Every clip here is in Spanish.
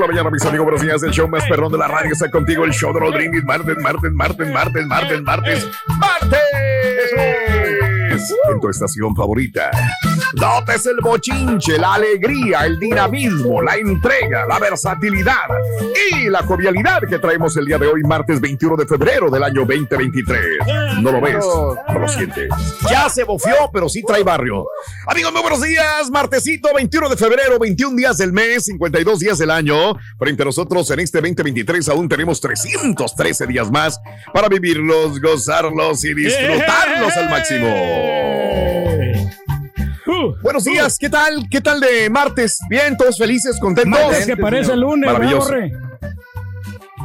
por la mañana, mis amigos. Buenos días. El show más perrón de la radio está contigo. El show de Brindis. Martes, martes, martes, martes, martes, martes, martes. En tu estación favorita. Notes el bochinche, la alegría, el dinamismo, la entrega, la versatilidad y la cordialidad que traemos el día de hoy, martes 21 de febrero del año 2023. ¿No lo ves? ¿No lo sientes? Ya se bofió, pero sí trae barrio. Amigos, muy buenos días. Martesito 21 de febrero, 21 días del mes, 52 días del año. Frente a nosotros en este 2023 aún tenemos 313 días más para vivirlos, gozarlos y disfrutarlos al máximo. Buenos días, ¿qué tal? ¿Qué tal de martes? Bien, todos felices, contentos. Martes que parece el lunes, Maravilloso.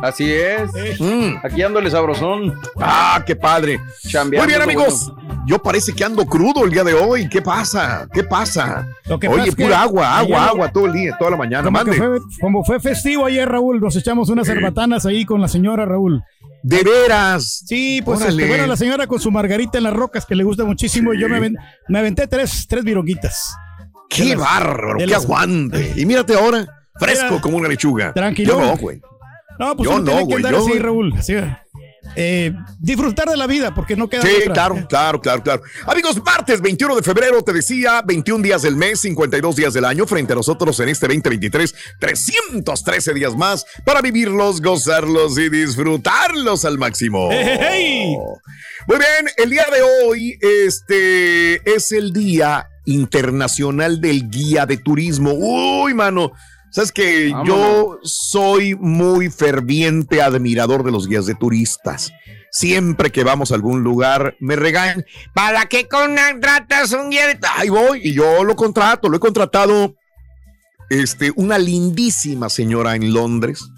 Así es. Mm. Aquí ándole sabrosón. Ah, qué padre. Chambeando, Muy bien, amigos. Yo parece que ando crudo el día de hoy. ¿Qué pasa? ¿Qué pasa? Lo que pasa Oye, es que pura agua, agua, ayer- agua todo el día, toda la mañana. Como, Mande. fue, como fue festivo ayer, Raúl, nos echamos unas cerbatanas ahí con la señora Raúl. De veras. Sí, pues este, bueno, la señora con su margarita en las rocas que le gusta muchísimo y yo me, me aventé tres, tres vironguitas. Qué las- bárbaro, qué las- aguante. Y mírate ahora, fresco Mira, como una lechuga. tranquilo. Yo no, güey. No, pues Yo no, güey, yo- así, Raúl. así, eh, disfrutar de la vida porque no queda Sí, otra. claro, claro, claro, claro. Amigos, martes 21 de febrero, te decía, 21 días del mes, 52 días del año, frente a nosotros en este 2023, 313 días más para vivirlos, gozarlos y disfrutarlos al máximo. ¡Ey! Muy bien, el día de hoy, este es el Día Internacional del Guía de Turismo. Uy, mano. Sabes que yo soy muy ferviente admirador de los guías de turistas. Siempre que vamos a algún lugar, me regañan. ¿Para qué contratas un guía de Ahí voy y yo lo contrato, lo he contratado. Este, una lindísima señora en Londres.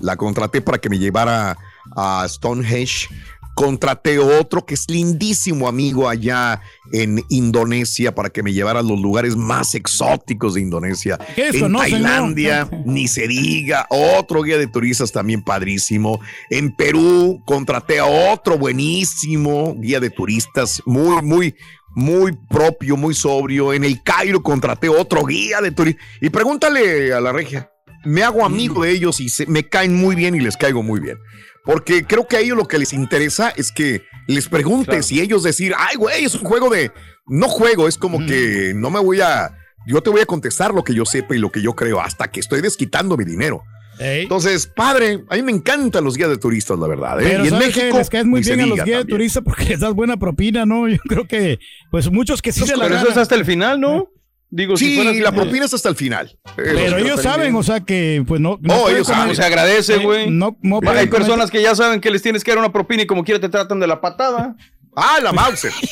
La contraté para que me llevara a Stonehenge. Contraté otro que es lindísimo amigo allá en Indonesia para que me llevara a los lugares más exóticos de Indonesia. ¿Qué es eso, en no, señor? Tailandia, ni se diga, otro guía de turistas también padrísimo. En Perú contraté a otro buenísimo guía de turistas, muy, muy, muy propio, muy sobrio. En el Cairo contraté otro guía de turistas. Y pregúntale a la regia, me hago amigo de ellos y se, me caen muy bien y les caigo muy bien. Porque creo que a ellos lo que les interesa es que les preguntes y ellos decir, ay, güey, es un juego de... No juego, es como que no me voy a... Yo te voy a contestar lo que yo sepa y lo que yo creo hasta que estoy desquitando mi dinero. Entonces, padre, a mí me encantan los guías de turistas, la verdad. ¿eh? Pero y en. México les caes muy bien a los guías de turistas porque les das buena propina, ¿no? Yo creo que, pues muchos que sí se la Pero eso es hasta el final, ¿no? Digo, Sí, si la propina es hasta el final. Eh, Pero los- ellos saben, o sea que, pues no. no Oh, ellos saben. Se agradece, Eh, güey. No, no Hay personas que ya saben que les tienes que dar una propina y como quiera te tratan de la patada. Ah, la Mauser.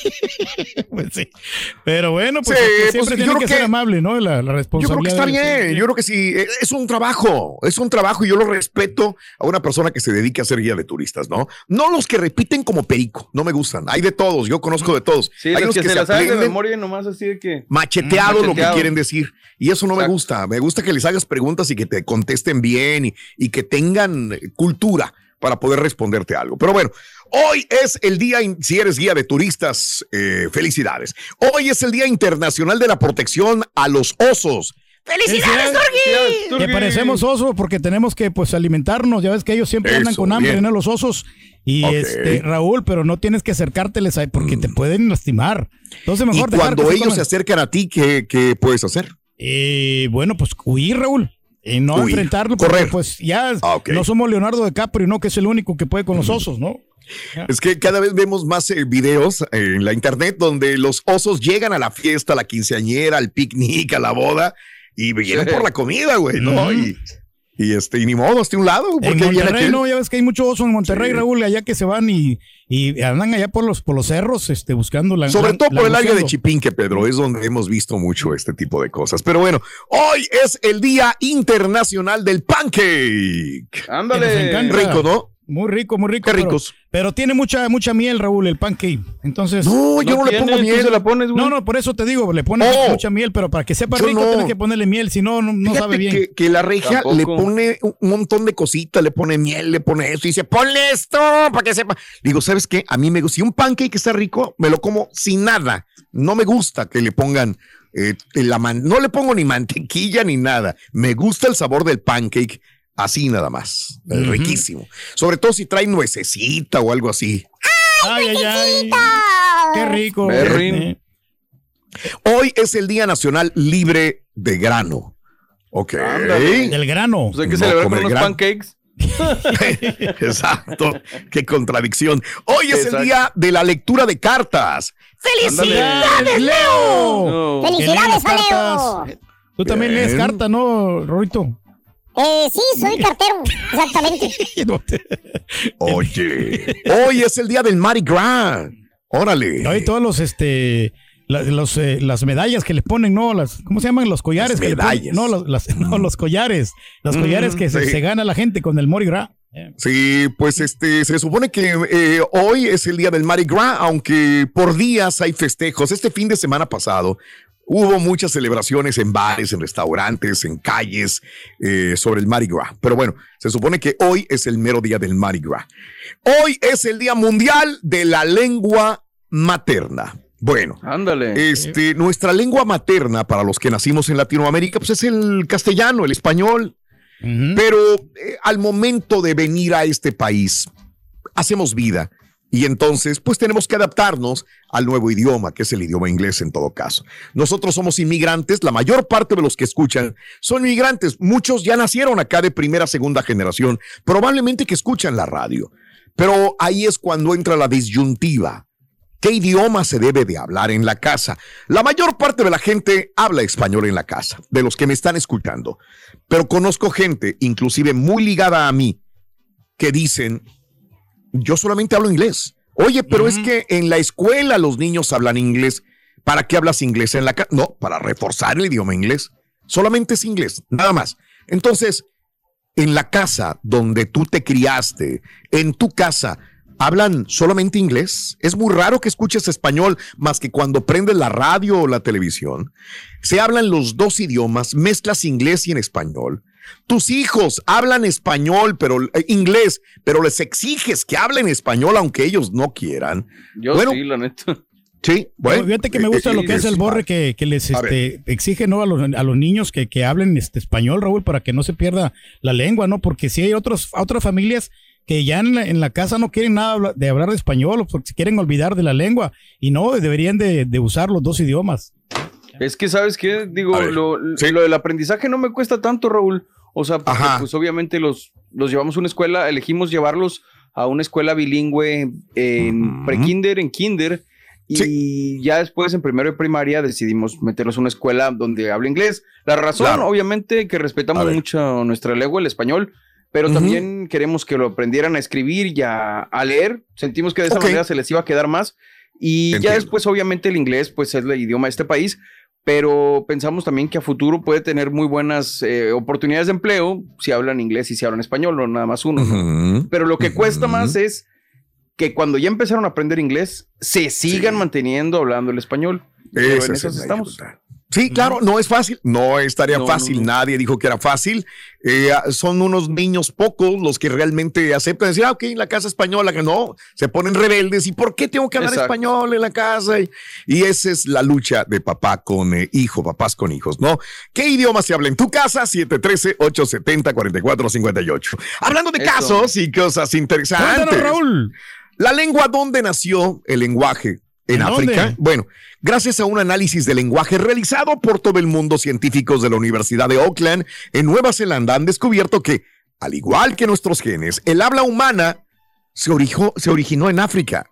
Pues sí. Pero bueno, pues, Sí, pues, siempre yo tiene creo que, ser amable, ¿no? La, la Yo creo que responsabilidad. está bien, yo creo que sí, eh, es un trabajo, es un trabajo y yo lo respeto a una persona que se dedique a ser guía de turistas, ¿no? No los que repiten como perico, no me gustan, hay de todos, yo conozco de todos. Sí, hay los que, se la saben de memoria y nomás así de que. macheteado lo que quieren decir y eso no me gusta, me gusta que les hagas preguntas y que te contesten bien y, y que tengan cultura para poder responderte algo. Pero bueno, hoy es el día, si eres guía de turistas, eh, felicidades. Hoy es el Día Internacional de la Protección a los Osos. ¡Felicidades, Torgui! Que parecemos osos porque tenemos que pues alimentarnos. Ya ves que ellos siempre andan con hambre. ¿no? Los osos. Y este, Raúl, pero no tienes que acercárteles ahí porque te pueden lastimar. Entonces Y mejor dejar cuando ellos se acercan a ti, ¿qué, qué puedes hacer? Eh, bueno, pues huir, Raúl. Y no enfrentarlo. porque, correr. Pues ya Ah, no somos Leonardo DiCaprio, ¿no? Que es el único que puede con los osos, ¿no? Es que cada vez vemos más eh, videos en la internet donde los osos llegan a la fiesta, a la quinceañera, al picnic, a la boda y vienen Sí. por la comida, güey, ¿no? Y, y este, y ni modo, hasta un lado, En porque viene Monterrey, no, ya ves que hay mucho oso en Monterrey, Sí. Raúl, allá que se van y, y andan allá por los, por los cerros, este, buscando la. Sobre la- todo por el área de. Chipinque, Pedro, es donde hemos visto mucho este tipo de cosas. Pero bueno, hoy es el Día Internacional del Pancake. Ándale. encanta. Rico, ¿no? Muy rico, muy rico. Qué ricos. Pero, tiene mucha, mucha miel, Raúl, el pancake. Entonces. No, yo no, le tiene, pongo miel. se la pones, güey. No, no, por eso te digo, le pones Oh. mucha miel, pero para que sepa rico no. tienes que ponerle miel, si no, no, sabe bien. Que, que la regia Tampoco. le pone un montón de cositas, le pone miel, le pone eso y dice, ponle esto para que sepa. Digo, ¿sabes qué? A mí me gusta. Si un pancake está rico, me lo como sin nada. No me gusta que le pongan eh, la man- no le pongo ni mantequilla ni nada. Me gusta el sabor del pancake así nada más. Eh. Riquísimo. Sobre todo si trae nuececita o algo así. Ay, ay, ay. Qué rico. Berrin. Eh, Hoy es el Día Nacional Libre de Grano. Ok. Ándale. Del grano. Pues hay que No celebrar con comer unos gran- pancakes. Exacto. Qué contradicción. Hoy es el día de la lectura de cartas. ¡Felicidades, Leo! No. ¡Felicidades, Leo! Tú también Bien. lees carta, ¿no, Rorito? Eh, sí, soy cartero, exactamente. Oye, hoy es el día del Mardi Gras. Órale. Hay todos los, este, la- los, eh, las medallas que le ponen, ¿no? Las, ¿Cómo se llaman? Los collares. Las que le ponen. medallas. No, los, las- no, los collares. Los Mm, collares que se, sí. se gana la gente con el Mori Gras. Eh, Sí, pues este, se supone que eh, hoy es el día del Mardi Gras, aunque por días hay festejos. Este fin de semana pasado hubo muchas celebraciones en bares, en restaurantes, en calles eh, sobre el Mardi Gras. Pero bueno, se supone que hoy es el mero día del Mardi Gras. Hoy es el Día Mundial de la Lengua Materna. Bueno, Ándale. este, nuestra lengua materna para los que nacimos en Latinoamérica, pues es el castellano, el español. Pero eh, al momento de venir a este país, hacemos vida y entonces pues tenemos que adaptarnos al nuevo idioma, que es el idioma inglés en todo caso. Nosotros somos inmigrantes, la mayor parte de los que escuchan son inmigrantes, muchos ya nacieron acá de primera, segunda generación, probablemente que escuchan la radio, pero ahí es cuando entra la disyuntiva. ¿Qué idioma se debe de hablar en la casa? La mayor parte de la gente habla español en la casa, de los que me están escuchando. Pero conozco gente, inclusive muy ligada a mí, que dicen, yo solamente hablo inglés. Oye, pero es que en la escuela los niños hablan inglés. ¿Para qué hablas inglés en la casa? No, para reforzar el idioma inglés. Solamente es inglés, nada más. Entonces, en la casa donde tú te criaste, en tu casa, ¿hablan solamente inglés? Es muy raro que escuches español más que cuando prendes la radio o la televisión. Se hablan los dos idiomas, mezclas inglés y en español. Tus hijos hablan español, pero eh, inglés, pero les exiges que hablen español aunque ellos no quieran. Yo bueno, sí, la neta. Sí, bueno. Fíjate que me eh, gusta eh, lo que eh, hace el borre que, que les este, exige ¿no? a, los, a los niños que, que hablen este español, Raúl, para que no se pierda la lengua, ¿no? Porque si hay otros, otras familias que ya en la, en la casa no quieren nada de hablar de español o porque se quieren olvidar de la lengua y no, deberían de, de usar los dos idiomas. Es que, ¿sabes qué? Digo, A ver, lo, sí. lo del aprendizaje no me cuesta tanto, Raúl. O sea, porque, pues obviamente los, los llevamos a una escuela, elegimos llevarlos a una escuela bilingüe en pre-kinder, en kinder, y ya después en primero de primaria decidimos meterlos a una escuela donde habla inglés. La razón, Claro. obviamente, que respetamos mucho nuestra lengua, el español, pero también queremos que lo aprendieran a escribir y a, a leer. Sentimos que de esa manera se les iba a quedar más. Y ya Entiendo. después, obviamente, el inglés, pues es el idioma de este país, pero pensamos también que a futuro puede tener muy buenas eh, oportunidades de empleo si hablan inglés y si hablan español, no nada más uno. ¿no? Ujú. Pero lo que cuesta más es que cuando ya empezaron a aprender inglés, se sigan Sí. manteniendo hablando el español. Pero Esa en es estamos. dificultad. Sí, claro, no es fácil, no es tarea No, fácil, no, nadie dijo que era fácil. Eh, son unos niños pocos los que realmente aceptan decir, ah, ok, en la casa española, que no, se ponen rebeldes. ¿Y por qué tengo que hablar Exacto. español en la casa? Y, y esa es la lucha de papá con eh, hijo, papás con hijos, ¿no? ¿Qué idioma se habla en tu casa? 713-870-4458. Hablando de Eso. casos y cosas interesantes. Cuéntanos, Raúl. La lengua, ¿dónde nació el lenguaje? En ¿En África. dónde? Bueno, gracias a un análisis de lenguaje realizado por todo el mundo, científicos de la Universidad de Auckland en Nueva Zelanda han descubierto que, al igual que nuestros genes, el habla humana se, orijo- se originó en África.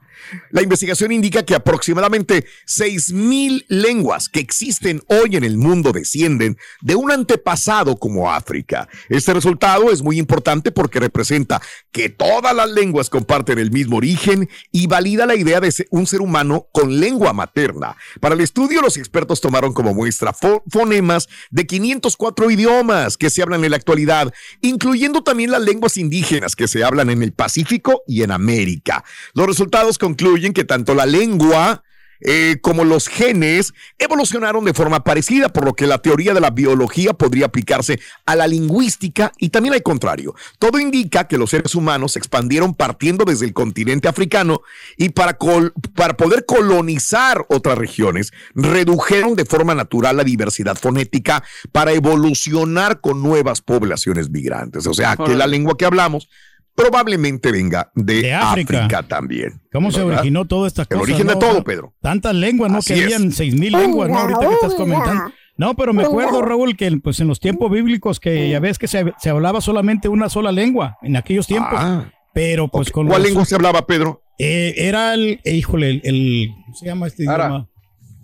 La investigación indica que aproximadamente 6.000 lenguas que existen hoy en el mundo descienden de un antepasado como África. Este resultado es muy importante porque representa que todas las lenguas comparten el mismo origen y valida la idea de un ser humano con lengua materna. Para el estudio, los expertos tomaron como muestra fo- fonemas de 504 idiomas que se hablan en la actualidad, incluyendo también las lenguas indígenas que se hablan en el Pacífico y en América. Los resultados concluyen que tanto la lengua eh, como los genes evolucionaron de forma parecida, por lo que la teoría de la biología podría aplicarse a la lingüística y también al contrario. Todo indica que los seres humanos se expandieron partiendo desde el continente africano y para, col- para poder colonizar otras regiones, redujeron de forma natural la diversidad fonética para evolucionar con nuevas poblaciones migrantes. O sea, que la lengua que hablamos probablemente venga de, De África. África. también. ¿Cómo se originó toda esta El cosa? origen de no? todo, Pedro. Tantas lenguas, ¿no? Así que habían seis mil lenguas, ¿no? Ahorita que estás comentando. No, pero me acuerdo, Raúl, que pues en los tiempos bíblicos que ya ves que se, se hablaba solamente una sola lengua en aquellos tiempos. Ah, pero pues ok. con ¿Cuál los- lengua se hablaba, Pedro? eh, era el, eh, híjole, el, el- ¿cómo se llama este Ara. idioma?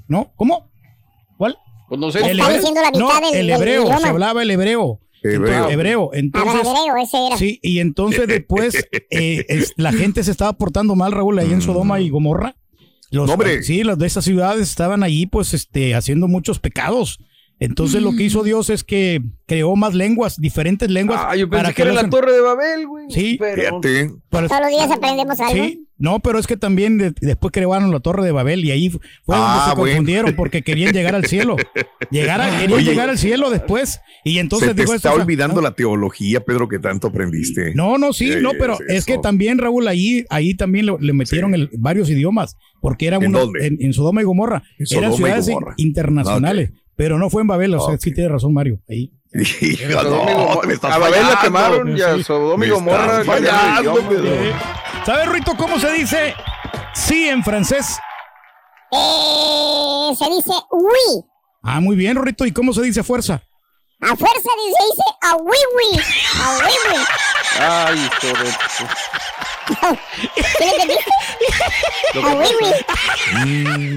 ¿No? ¿Cómo? ¿Cuál? Pues no sé. El hebreo. diciendo la mitad No, del- el hebreo, se hablaba el hebreo. Hebreo. Ah, Entonces, hebreo, ese era. sí, y entonces después eh, es- la gente se estaba portando mal, Raúl, ahí en Sodoma y Gomorra. Los, No, hombre. Sí, los de esas ciudades estaban allí, pues, este, haciendo muchos pecados. Entonces, lo que hizo Dios es que creó más lenguas, diferentes lenguas. Ah, yo pensé que era no la torre de Babel, güey. Sí. pero... Fíjate. para- Todos los días aprendemos algo. Sí, no, pero es que también de- después crearon la Torre de Babel y ahí fue donde Ah, se bueno. confundieron porque querían llegar al cielo. Llegar a- querían Oye. llegar al cielo después y entonces Se te dijo está esto, o sea, olvidando la teología, Pedro, que tanto aprendiste. No, no, sí, ¿Qué no, pero es es que también Raúl ahí ahí también le, le metieron el- varios idiomas porque era ¿En uno dónde? en, en Sodoma y Gomorra, En Sodoma eran y ciudades Gomorra. internacionales, pero no fue en Babel, o sea, sí tiene razón Mario, ahí. Hijo, no, Gomorra- me estás a Babel la quemaron y a Me y Gomorra ¿Sabes, Rito, cómo se dice sí en francés? Eh, se dice oui. Ah, muy bien, Rito, ¿y cómo se dice fuerza? A fuerza dice, se dice a oui oui. A oui oui. Ay, de... ¿Sí le? A oui oui.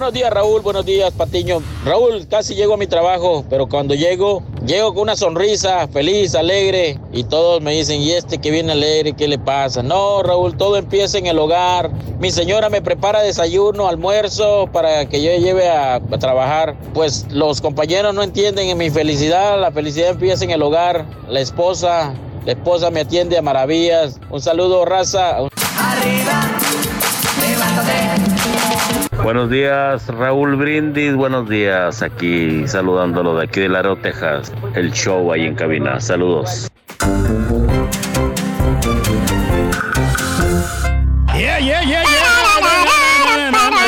Buenos días, Raúl. Buenos días, Patiño. Raúl, casi llego a mi trabajo, pero cuando llego, llego con una sonrisa, feliz, alegre, y todos me dicen, ¿y este que viene alegre, qué le pasa? No, Raúl, todo empieza en el hogar. Mi señora me prepara desayuno, almuerzo, para que yo lleve a, trabajar. Pues los compañeros no entienden en mi felicidad. La felicidad empieza en el hogar. La esposa, la esposa me atiende a maravillas. Un saludo, raza. Buenos días, Raúl Brindis. Buenos días, aquí saludándolo de aquí de Laredo, Texas. El show ahí en cabina. Saludos. Yeah, yeah, yeah,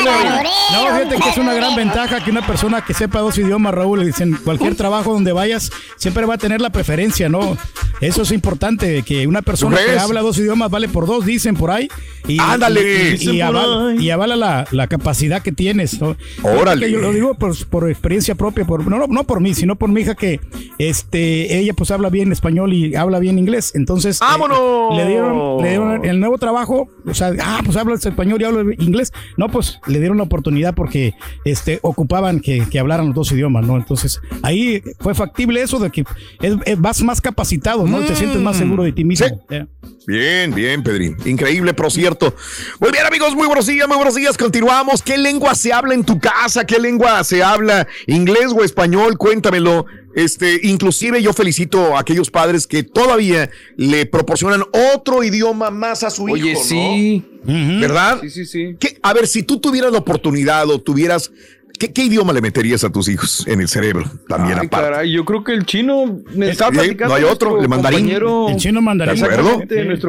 yeah. No, fíjate que es una gran ventaja que una persona que sepa dos idiomas, Raúl, en cualquier trabajo donde vayas, siempre va a tener la preferencia, ¿no? Eso es importante, que una persona que habla dos idiomas vale por dos, dicen por ahí. Y, Ándale. Y, avala, y avala la, la capacidad que tienes, ¿no? Órale. Yo lo digo por, por experiencia propia, por, no, no, no por mí, sino por mi hija que este, ella pues habla bien español y habla bien inglés. Entonces, eh, ¡Vámonos! le, dieron, le dieron el nuevo trabajo, o sea, ah, pues hablas español y hablo inglés. No, pues le dieron la oportunidad porque este, ocupaban que, que hablaran los dos idiomas, ¿no? Entonces, ahí fue factible eso de que es- es- vas más capacitado, ¿no? Te sientes más seguro de ti mismo. Yeah. Bien, bien, Pedrín. Increíble, pero cierto. Muy bien, amigos, muy buenos días, muy buenos días. Continuamos. ¿Qué lengua se habla en tu casa? ¿Qué lengua se habla? ¿Inglés o español? Cuéntamelo. Este, inclusive yo felicito a aquellos padres que todavía le proporcionan otro idioma más a su Oye, hijo, ¿no? sí. ¿Verdad? Sí, sí, sí. ¿Qué- a ver, si tú tuvieras la oportunidad o tuvieras, ¿qué, qué idioma le meterías a tus hijos en el cerebro? También Ay, aparte. caray, yo creo que el chino me estaba Sí, platicando. no hay otro, el mandarín. El chino mandarín. ¿De acuerdo?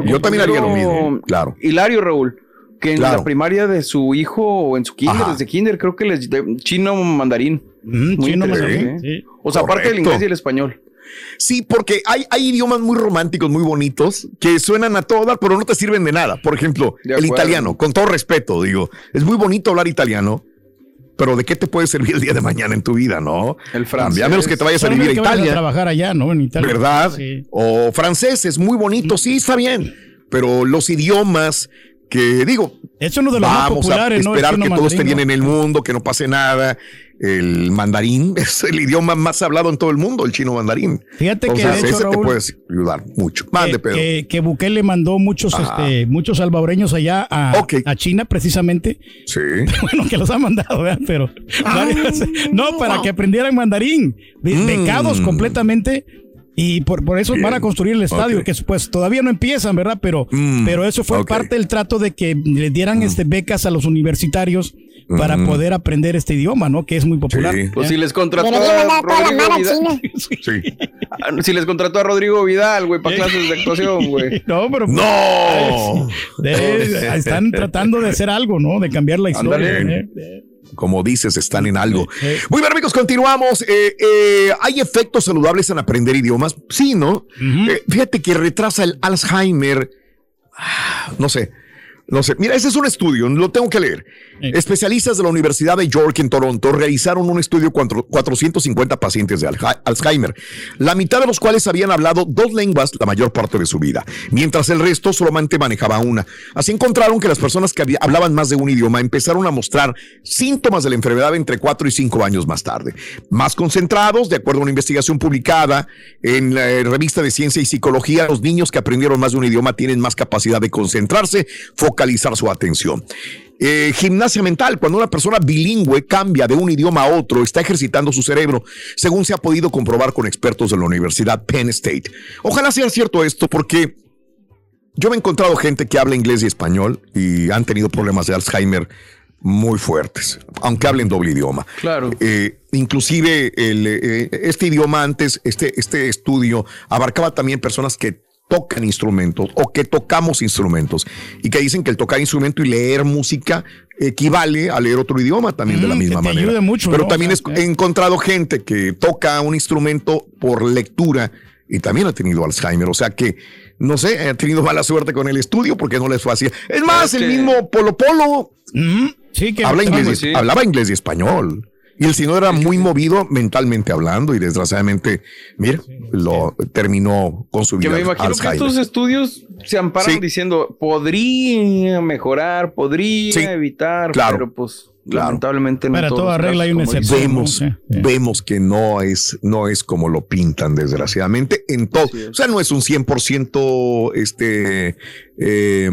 Yo también haría lo mismo, claro. Hilario Raúl, que en Claro. la primaria de su hijo o en su kinder, Ajá. desde kinder, creo que les de- chino mandarín. Mm, Muy chino mandarín, ¿eh? sí. O sea, aparte del inglés y el español. Sí, porque hay, hay idiomas muy románticos, muy bonitos, que suenan a todas, pero no te sirven de nada. Por ejemplo, el italiano, con todo respeto, digo, es muy bonito hablar italiano, pero ¿de qué te puede servir el día de mañana en tu vida, no? El francés. A menos que te vayas a vivir a vayas a Italia, trabajar allá, ¿no? En Italia. ¿verdad? Sí. O francés, es muy bonito, sí, está bien, pero los idiomas que digo, Es uno de los más vamos a populares, ¿no? El esperar que todo esté bien ¿no? en el mundo, que no pase nada. El mandarín es el idioma más hablado en todo el mundo, el chino mandarín. Fíjate que, de hecho, ese te puede ayudar mucho. Mande, que, Pedro. que, que Bukele mandó muchos, Ajá. este, muchos salvadoreños allá a, a China precisamente. sí. Bueno, que los ha mandado, ¿verdad? Pero Ah. varios- no, para que aprendieran mandarín, Be- Mm. becados completamente. Y por, por eso Bien. van a construir el estadio, que pues todavía no empiezan, ¿verdad? Pero, Mm. pero eso fue Ok. parte del trato de que les dieran este, becas a los universitarios para Mm. poder aprender este idioma, ¿no? Que es muy popular. Sí. Pues si les contrató a Rodrigo Vidal. Sí. Ah, Si les contrató a Rodrigo Vidal, güey, para clases de actuación, güey. No, pero ¡No! de- están tratando de hacer algo, ¿no? De cambiar la historia. Ándale. ¿eh? Como dices, están en algo. Muy bien, amigos, continuamos. Eh, eh, ¿Hay efectos saludables en aprender idiomas? Sí, ¿no? Eh, fíjate que retrasa el Alzheimer. Ah, No sé. No sé. Mira, ese es un estudio, lo tengo que leer. Sí. Especialistas de la Universidad de York en Toronto realizaron un estudio con 450 pacientes de Alzheimer, la mitad de los cuales habían hablado dos lenguas la mayor parte de su vida, mientras el resto solamente manejaba una. Así encontraron que las personas que hablaban más de un idioma empezaron a mostrar síntomas de la enfermedad entre 4 y 5 años más tarde. Más concentrados, de acuerdo a una investigación publicada en la eh, revista de Ciencia y Psicología, los niños que aprendieron más de un idioma tienen más capacidad de concentrarse, focalizar su atención. Eh, gimnasia mental, cuando una persona bilingüe cambia de un idioma a otro, está ejercitando su cerebro, según se ha podido comprobar con expertos de la Universidad Penn State. Ojalá sea cierto esto, porque yo me he encontrado gente que habla inglés y español y han tenido problemas de Alzheimer muy fuertes, aunque hablen doble idioma. Claro. Eh, inclusive el, eh, este idioma antes, este, este estudio abarcaba también personas que tocan instrumentos o que tocamos instrumentos y que dicen que el tocar instrumento y leer música equivale a leer otro idioma también de la Mm, que misma te manera. ayude mucho, Pero ¿no? también O sea, es- he encontrado gente que toca un instrumento por lectura y también ha tenido Alzheimer. O sea que, no sé, ha tenido mala suerte con el estudio porque no les fue así. Es más, Es el que- mismo Polo Polo. Sí, que habla inglés, y- sí. hablaba inglés y español. Y el señor era muy movido mentalmente hablando y desgraciadamente, mira, lo terminó con su Que vida. me imagino que estos estudios se amparan Sí. diciendo, podría mejorar, podría Sí, evitar, claro, pero pues claro. lamentablemente no Para todos toda regla hay una excepción. Vemos, Sí, sí. vemos que no es, no es como lo pintan, desgraciadamente, en todo. O sea, no es un 100% este, eh,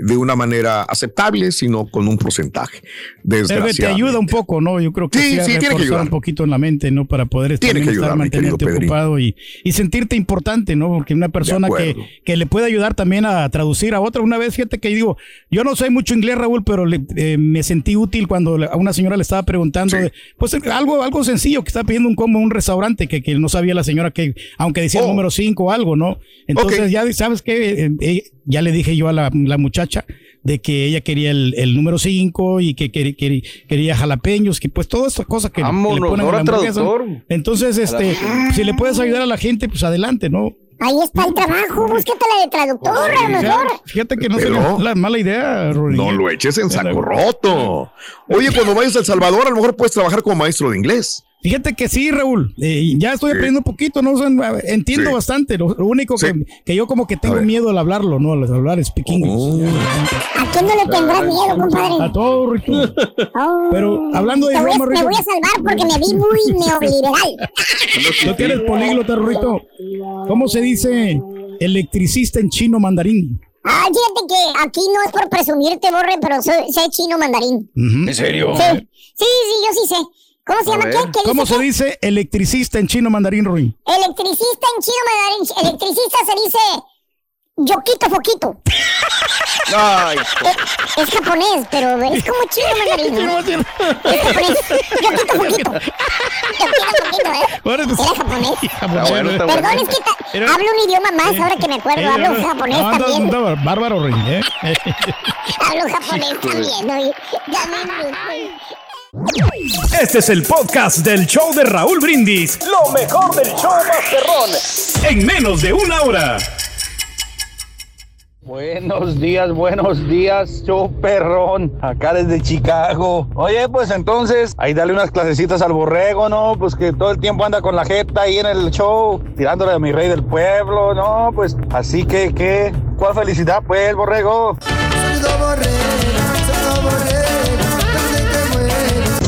de una manera aceptable, sino con un porcentaje. Que te Desgraciadamente. ayuda un poco, ¿no? Yo creo que Sí, sí, tiene que ayudar. un poquito en la mente, ¿no? Para poder Tiene también que estar ayudar, mantenerte ocupado y, y sentirte importante, ¿no? Porque una persona que, que le puede ayudar también a traducir a otra. Una vez, fíjate que digo, yo no sé mucho inglés, Raúl, pero le- eh, me sentí útil cuando a una señora le estaba preguntando, de- pues algo, algo sencillo, que estaba pidiendo un combo en un restaurante que, que no sabía la señora que, aunque decía el Oh. número 5 o algo, ¿no? Entonces ya, ¿sabes qué? Eh, eh, ya le dije yo a la, la muchacha de que ella quería el, el número 5 y que quería, quería, quería jalapeños, que pues todas estas cosas que, que le Vámonos, ponen a la ahora hamburguesa. traductor. Entonces, este, si le puedes ayudar a la gente, pues adelante, ¿no? Ahí está el trabajo, búscatela de traductor, a lo mejor. Fíjate que no sería la mala idea, Rory. No lo eches en saco roto. Oye, cuando vayas a El Salvador, a lo mejor puedes trabajar como maestro de inglés. Fíjate que sí, Raúl. Eh, ya estoy Sí. aprendiendo un poquito, ¿no? O sea, entiendo Sí. bastante. Lo, lo único Sí. que, que yo como que tengo miedo al hablarlo, ¿no? Al hablar speak English. Oh. ¿A quién no le tendrás miedo, compadre? A todo, Rico. Oh. Pero, hablando de Te voy a- Me Rico. voy a salvar porque me vi muy neoliberal. ¿No tienes políglota, Rurito? ¿Cómo se dice electricista en chino mandarín? Ah, fíjate que aquí no es por presumirte, Borre, pero soy- sé chino mandarín. ¿En serio? Sí, sí, sí, yo sí sé. ¿Cómo se A llama? ¿Qué? ¿Qué ¿Cómo dice se qué? dice electricista en chino mandarín, Ruin? Electricista en chino mandarín. Electricista se dice yoquito foquito. Ay, Eh, es japonés, pero es como chino mandarín. ¿no? Es japonés. Yoquito foquito. Yoquito foquito, ¿eh? Bueno, pues- Era japonés. está bueno, está Perdón, bueno. es que hablo un idioma más ahora que me acuerdo. Hablo japonés No, andas- también. andas bárbaro, Ruin, ¿eh? Hablo japonés también. ¿no? Ya me Este es el podcast del show de Raúl Brindis. Lo mejor del show Masterrón. En menos de una hora. Buenos días, buenos días, show perrón, acá desde Chicago. Oye, pues entonces, ahí dale unas clasecitas al borrego, ¿no? Pues que todo el tiempo anda con la jeta ahí en el show, tirándole a mi rey del pueblo, ¿no? Pues así que, ¿qué? ¿Cuál felicidad, pues, el borrego?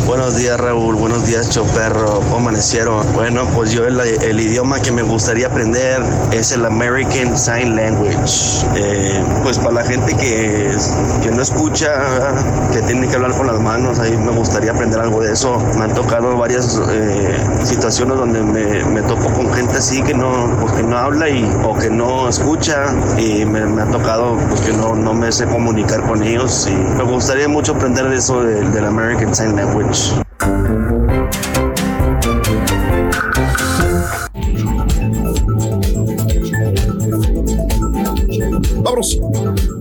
Buenos días Raúl, buenos días Choperro, ¿cómo amanecieron? Bueno, pues yo el, el idioma que me gustaría aprender es el American Sign Language. Eh, pues para la gente que, que no escucha, que tiene que hablar con las manos, ahí me gustaría aprender algo de eso. Me han tocado varias eh, situaciones donde me, me topo con gente así que no, pues, que no habla y, o que no escucha y me, ha tocado pues que no, no me sé comunicar con ellos y me gustaría mucho aprender de eso del American Sign Language. Vámonos.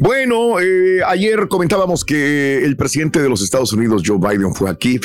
Bueno, eh, ayer comentábamos que el presidente de los Estados Unidos, Joe Biden, fue aquí,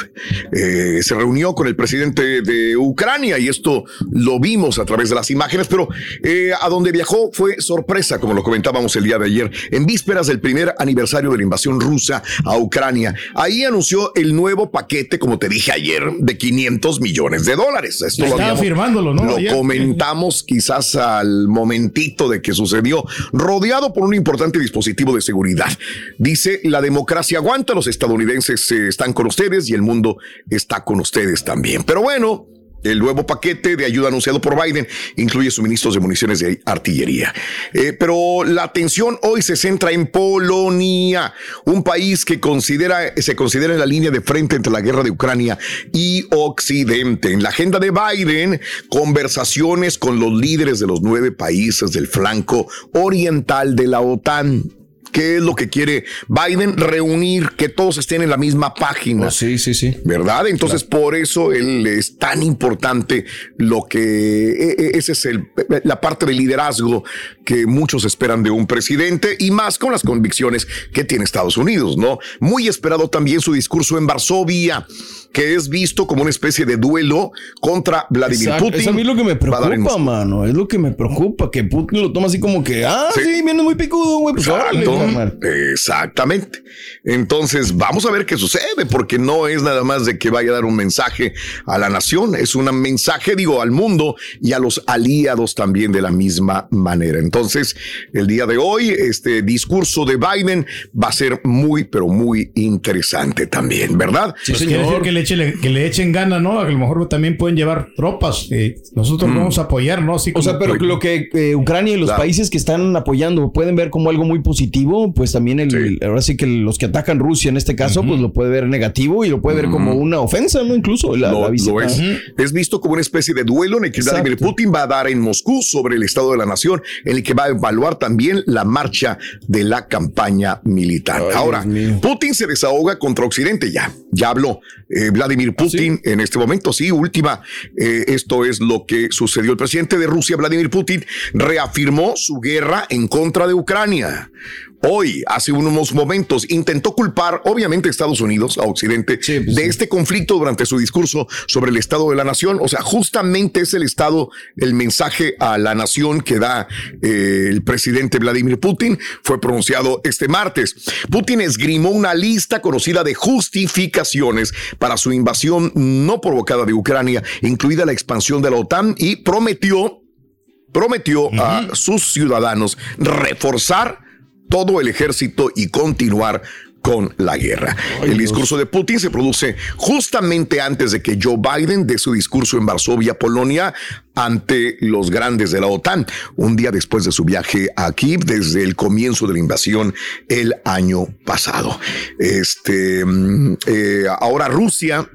eh, se reunió con el presidente de Ucrania y esto lo vimos a través de las imágenes, pero eh, a donde viajó fue sorpresa, como lo comentábamos el día de ayer, en vísperas del primer aniversario de la invasión rusa a Ucrania. Ahí anunció el nuevo paquete, como te dije ayer, de 500 millones de dólares. Esto lo Estaba habíamos- firmándolo, ¿no? Lo Ayer. comentamos quizás al momentito de que sucedió, rodeado por un importante dispositivo de seguridad. Dice, la democracia aguanta, los estadounidenses eh, están con ustedes y el mundo está con ustedes también. Pero bueno. El nuevo paquete de ayuda anunciado por Biden incluye suministros de municiones de artillería. Eh, pero la atención hoy se centra en Polonia, un país que considera, se considera en la línea de frente entre la guerra de Ucrania y Occidente. En la agenda de Biden, conversaciones con los líderes de los nueve países del flanco oriental de la OTAN. ¿Qué es lo que quiere Biden? Reunir, que todos estén en la misma página. sí, sí, sí. ¿Verdad? Entonces, por eso él es tan importante lo que e- e- ese es el, la parte de liderazgo que muchos esperan de un presidente y más con las convicciones que tiene Estados Unidos, ¿no? Muy esperado también su discurso en Varsovia, que es visto como una especie de duelo contra Vladimir Exacto, Putin. Es a mí lo que me preocupa, mano. Es lo que me preocupa, que Putin lo toma así como que, ah, Sí. sí, viene muy picudo, güey. Pues Exactamente. Entonces, vamos a ver qué sucede, porque no es nada más de que vaya a dar un mensaje a la nación, es un mensaje, digo, al mundo y a los aliados también de la misma manera. Entonces, el día de hoy, este discurso de Biden va a ser muy, pero muy interesante también, ¿verdad? Sí, Pues quiere decir que le, eche- que le echen gana, ¿no? A lo mejor también pueden llevar tropas. eh, nosotros Mm. vamos a apoyar, ¿no? Así O sea, pero lo que eh, Ucrania y los Claro. países que están apoyando pueden ver como algo muy positivo, pues también el, ahora sí que los que atacan Rusia en este caso, pues lo puede ver negativo y lo puede ver como una ofensa, ¿no? Incluso la, lo, la visita. lo es. Es visto como una especie de duelo en el que Vladimir Putin va a dar en Moscú sobre el estado de la nación, en el que va a evaluar también la marcha de la campaña militar. Ahora, Putin se desahoga contra Occidente, ya, ya habló eh, Vladimir Putin en este momento, sí, última, eh, esto es lo que sucedió. El presidente de Rusia, Vladimir Putin, reafirmó su guerra en contra de Ucrania. Hoy, hace unos momentos, intentó culpar, obviamente, a Estados Unidos, a Occidente, de este conflicto durante su discurso sobre el estado de la nación. O sea, justamente es el estado, el mensaje a la nación que da eh, el presidente Vladimir Putin, fue pronunciado este martes. Putin esgrimó una lista conocida de justificaciones para su invasión no provocada de Ucrania, incluida la expansión de la OTAN, y prometió prometió a sus ciudadanos reforzar todo el ejército y continuar con la guerra. el discurso de Putin se produce justamente antes de que Joe Biden dé su discurso en Varsovia, Polonia, ante los grandes de la OTAN, un día después de su viaje a Kiev desde el comienzo de la invasión el año pasado. Este, mm, eh, ahora Rusia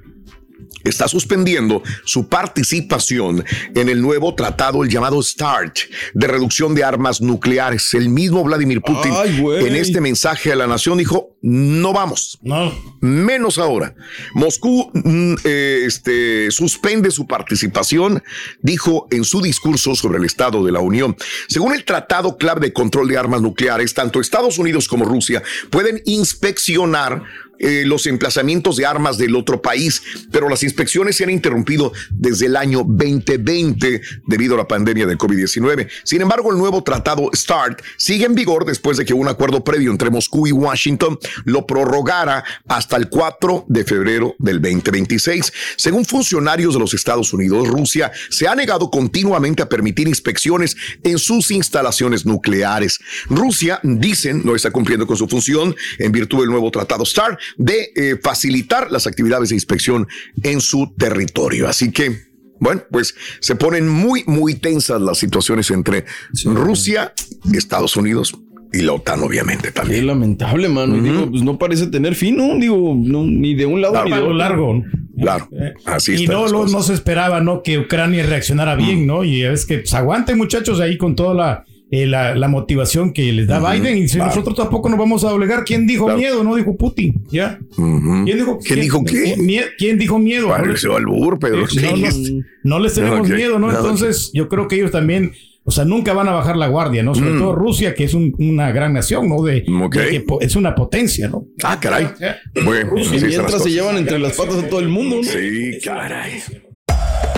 está suspendiendo su participación en el nuevo tratado, el llamado START, de reducción de armas nucleares. El mismo Vladimir Putin, Ay, en este mensaje a la nación, dijo, no vamos. No. Menos ahora. Moscú mm, eh, este, suspende su participación, dijo en su discurso sobre el Estado de la Unión. Según el Tratado Clave de Control de Armas Nucleares, tanto Estados Unidos como Rusia pueden inspeccionar eh, los emplazamientos de armas del otro país, pero las inspecciones se han interrumpido desde el año 2020 debido a la pandemia de COVID-19. Sin embargo, el nuevo tratado START sigue en vigor después de que un acuerdo previo entre Moscú y Washington lo prorrogara hasta el 4 de febrero del 2026. Según funcionarios de los Estados Unidos, Rusia se ha negado continuamente a permitir inspecciones en sus instalaciones nucleares. Rusia, dicen, no está cumpliendo con su función en virtud del nuevo tratado START de eh, facilitar las actividades de inspección en su territorio. Así que, bueno, pues se ponen muy, muy tensas las situaciones entre Rusia, Estados Unidos y la OTAN, obviamente, también. Qué lamentable, mano. Y Digo, pues no parece tener fin, ¿no? Digo, no, ni de un lado Claro, ni de otro. largo. Claro, así y no, no, se esperaba, ¿no? Que Ucrania reaccionara bien, ¿no? Y es que pues, aguanten, muchachos, ahí con toda la, eh, la, la motivación que les da Biden. Y si claro. nosotros tampoco nos vamos a doblegar. ¿Quién dijo miedo? No dijo Putin. ¿Ya? ¿Quién dijo, ¿Quién dijo qué? ¿Quién dijo miedo? Pareció albur, Pedro. Eh, no, no, no les tenemos miedo, ¿no? Entonces, yo creo que ellos también, o sea, nunca van a bajar la guardia, ¿no? Sobre Mm. todo Rusia, que es un- una gran nación, ¿no? De, de que es una potencia, ¿no? Ah, caray. Bueno, Y mientras se llevan entre las patas a todo el mundo, ¿no? Sí, caray.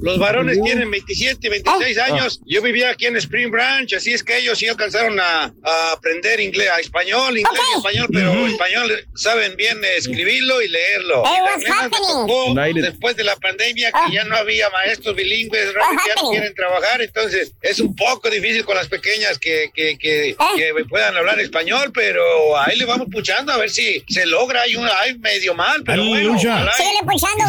Los varones tienen 27 y 26 años. Yo vivía aquí en Spring Branch, así es que ellos sí alcanzaron a, a aprender inglés, a español, inglés y español, pero español saben bien escribirlo y leerlo. Y tocó, después de la pandemia que ya no había maestros bilingües, realmente ya no quieren trabajar, entonces es un poco difícil con las pequeñas que, que, que, que puedan hablar español, pero ahí le vamos puchando a ver si se logra. Hay, un, hay medio mal, pero bueno. ojalá Síguele puchando.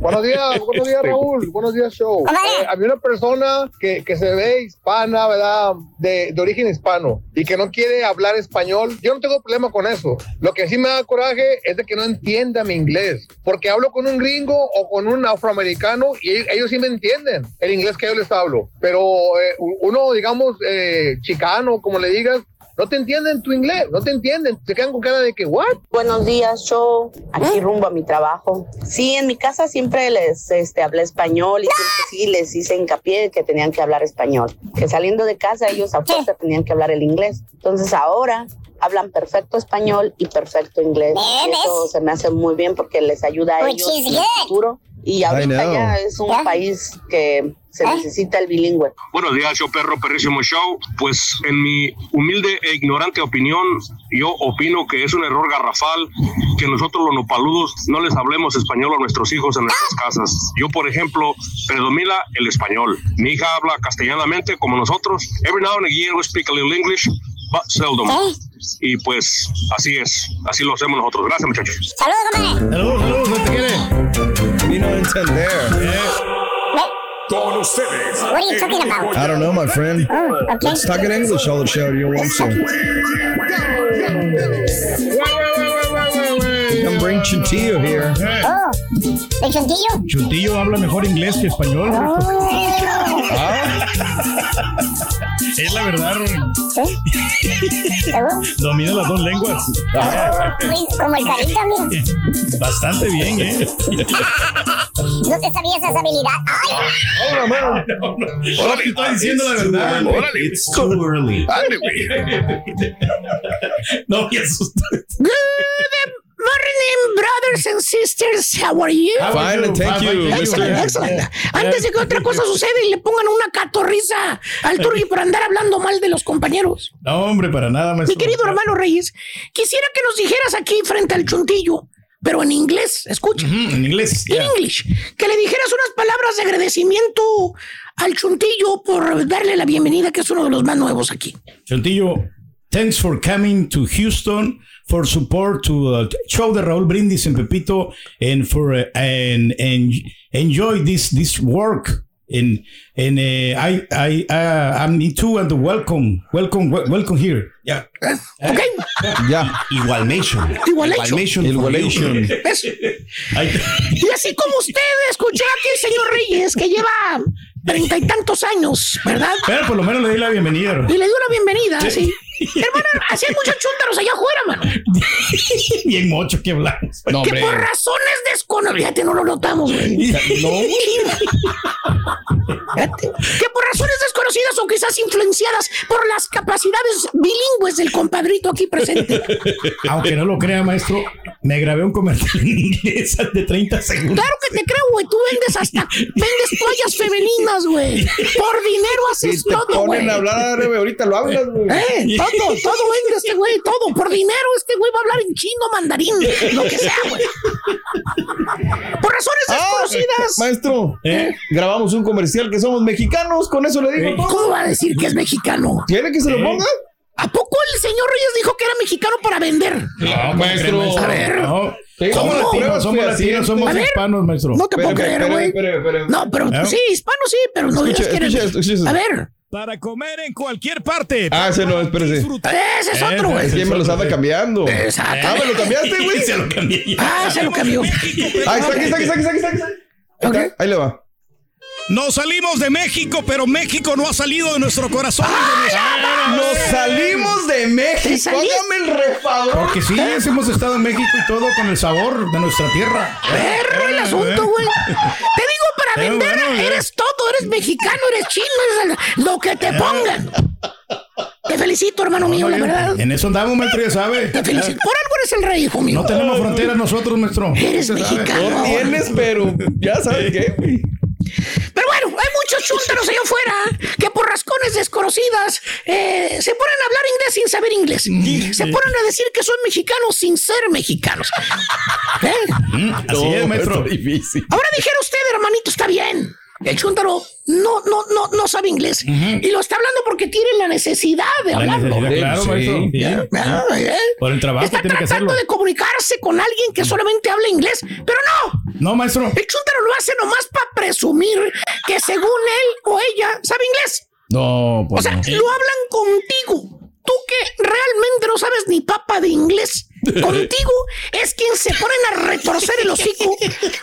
Buenos días, buenos días Raúl, buenos días show. Eh, había una persona que, que se ve hispana, ¿verdad? De, de origen hispano y que no quiere hablar español. Yo no tengo problema con eso. Lo que sí me da coraje es de que no entienda mi inglés, porque hablo con un gringo o con un afroamericano y ellos, ellos sí me entienden el inglés que yo les hablo. Pero eh, uno, digamos, eh, chicano, como le digas, no te entienden tu inglés, no te entienden. Se quedan con cara de que, ¿what? Buenos días, show. Aquí rumbo a mi trabajo. Sí, en mi casa siempre les este, hablé español y siempre sí les hice hincapié que tenían que hablar español. Que saliendo de casa ellos a fuerza tenían que hablar el inglés. Entonces ahora hablan perfecto español y perfecto inglés. Y eso se me hace muy bien porque les ayuda a ellos en el futuro. Y ahorita ya es un país que se ¿Eh? necesita el bilingüe. Buenos días, show perro, perrísimo show. Pues en mi humilde e ignorante opinión, yo opino que es un error garrafal que nosotros los nopaludos no les hablemos español a nuestros hijos en nuestras casas. Yo, por ejemplo, predomina el español. Mi hija habla castellanamente como nosotros. Every now and again we speak a little English, but seldom. ¿Eh? Y pues así es, así lo hacemos nosotros. Gracias, muchachos. Saludos, compadre. Saludos, saludos, no te quiere. Vino a entender. Con ustedes. What are you talking about? I don't know, my friend. Oh, okay. Let's talk in English all the show. You want to? I'm bring Chintillo here. Oh, ¿el chontillo? Chuntillo habla mejor inglés que español. Oh. Ah, Es la verdad, Rory. ¿Seguro? Domina las dos lenguas. Uy, Como el carita, mira. Bastante bien, ¿eh? No te sabía esa habilidad. ¡Ay! Hola, mano. Ahora te estoy diciendo la verdad. Órale. It's too early. Dale, güey. No, me asusté. Good morning, brothers and sisters. How are you? Fine, thank you, Excellent, excellent. Antes de que otra cosa suceda y le pongan una catorriza al Turgi por andar hablando mal de los compañeros. No, hombre, para nada, Mi maestro. querido hermano Reyes, quisiera que nos dijeras aquí frente al chuntillo, pero en inglés, escucha. En inglés. En ya. English, que le dijeras unas palabras de agradecimiento al chuntillo por darle la bienvenida, que es uno de los más nuevos aquí. Chuntillo, thanks for coming to Houston, for support to uh, show the Raúl Brindis and Pepito, and for uh, and and enjoy this this work. And and uh, I I uh, I'm me too and welcome welcome wel- welcome here. Yeah. ¿Ok? Yeah. Igualmation. Igualation. Igualation. ¿Ves? Y así como usted escuchó aquí el señor Reyes, que lleva treinta y tantos años, ¿verdad? Pero por lo menos le di la bienvenida. Y le dio una bienvenida, sí. Hermano, hacía muchos chúntaros allá afuera, mano. Bien mucho que hablamos. No, que hombre. por razones desconocidas, fíjate, no lo notamos, güey. No. Fíjate, que por razones desconocidas o quizás influenciadas por las capacidades bilingües del compadrito aquí presente. Aunque no lo crea, maestro, me grabé un comercial en inglés de 30 segundos. Claro que te creo, güey. Tú vendes hasta, vendes toallas femeninas, güey. Por dinero Si haces te todo, güey. ponen a hablar ahorita lo hablas, güey. Eh, todo, todo vende este güey, todo. Por dinero, este güey va a hablar en chino, mandarín, lo que sea, güey. Por razones Ah, desconocidas. maestro, ¿Eh? grabamos un comercial que somos mexicanos, con eso le digo todo. ¿Cómo va a decir que es mexicano? ¿Quiere que se lo ponga? ¿A poco el señor Reyes dijo que era mexicano para vender? No, maestro. A ver. No. Somos latinos, somos latinos, somos hispanos, maestro. No te puedo creer, güey. No, pero ¿Eh? sí, hispano sí, pero no digas que eres. A ver, Para comer en cualquier parte. Ah, ese no, espérese. ese es otro, güey. Es que me los anda cambiando. Exacto. Ah, ¿me lo cambiaste, güey? Se lo cambié. Ah, se lo cambió. Ah, está aquí, está aquí, está aquí, está aquí, está aquí. Ahí le va. Nos salimos de México, pero México no ha salido de nuestro corazón. Nos salimos de México. Hágame el refador. Porque sí, hemos estado en México y todo con el sabor de nuestra tierra. Perro el asunto, güey. Te digo, para Pero vender bueno, eres todo, eres mexicano, eres chino, eres lo que te pongan. Te felicito, hermano mío, la verdad. En eso andamos, maestro, ya sabe. Te felicito. Por algo eres el rey, hijo mío. No tenemos fronteras nosotros, maestro. Eres mexicano. No tienes, pero ya sabes qué, güey. Los chúntaros allá afuera que por rascones desconocidas eh, se ponen a hablar inglés sin saber inglés. Se ponen a decir que son mexicanos sin ser mexicanos. ¿Eh? Así es, maestro. Ahora dijera usted, hermanito, está bien. El chúntaro no, no, no, no sabe inglés. Y lo está hablando porque tiene la necesidad de La hablarlo. necesidad, claro, Sí. maestro. Sí. Ya, ya, ya. Por el trabajo Está tiene que tratando hacerlo. de comunicarse con alguien que solamente habla inglés, pero no. No, maestro. El chúntaro lo hace nomás para presumir que según él o ella sabe inglés. No, O pues sea, no. lo hablan contigo. Tú que realmente no sabes ni papa de inglés. Contigo es quien se ponen a retorcer el hocico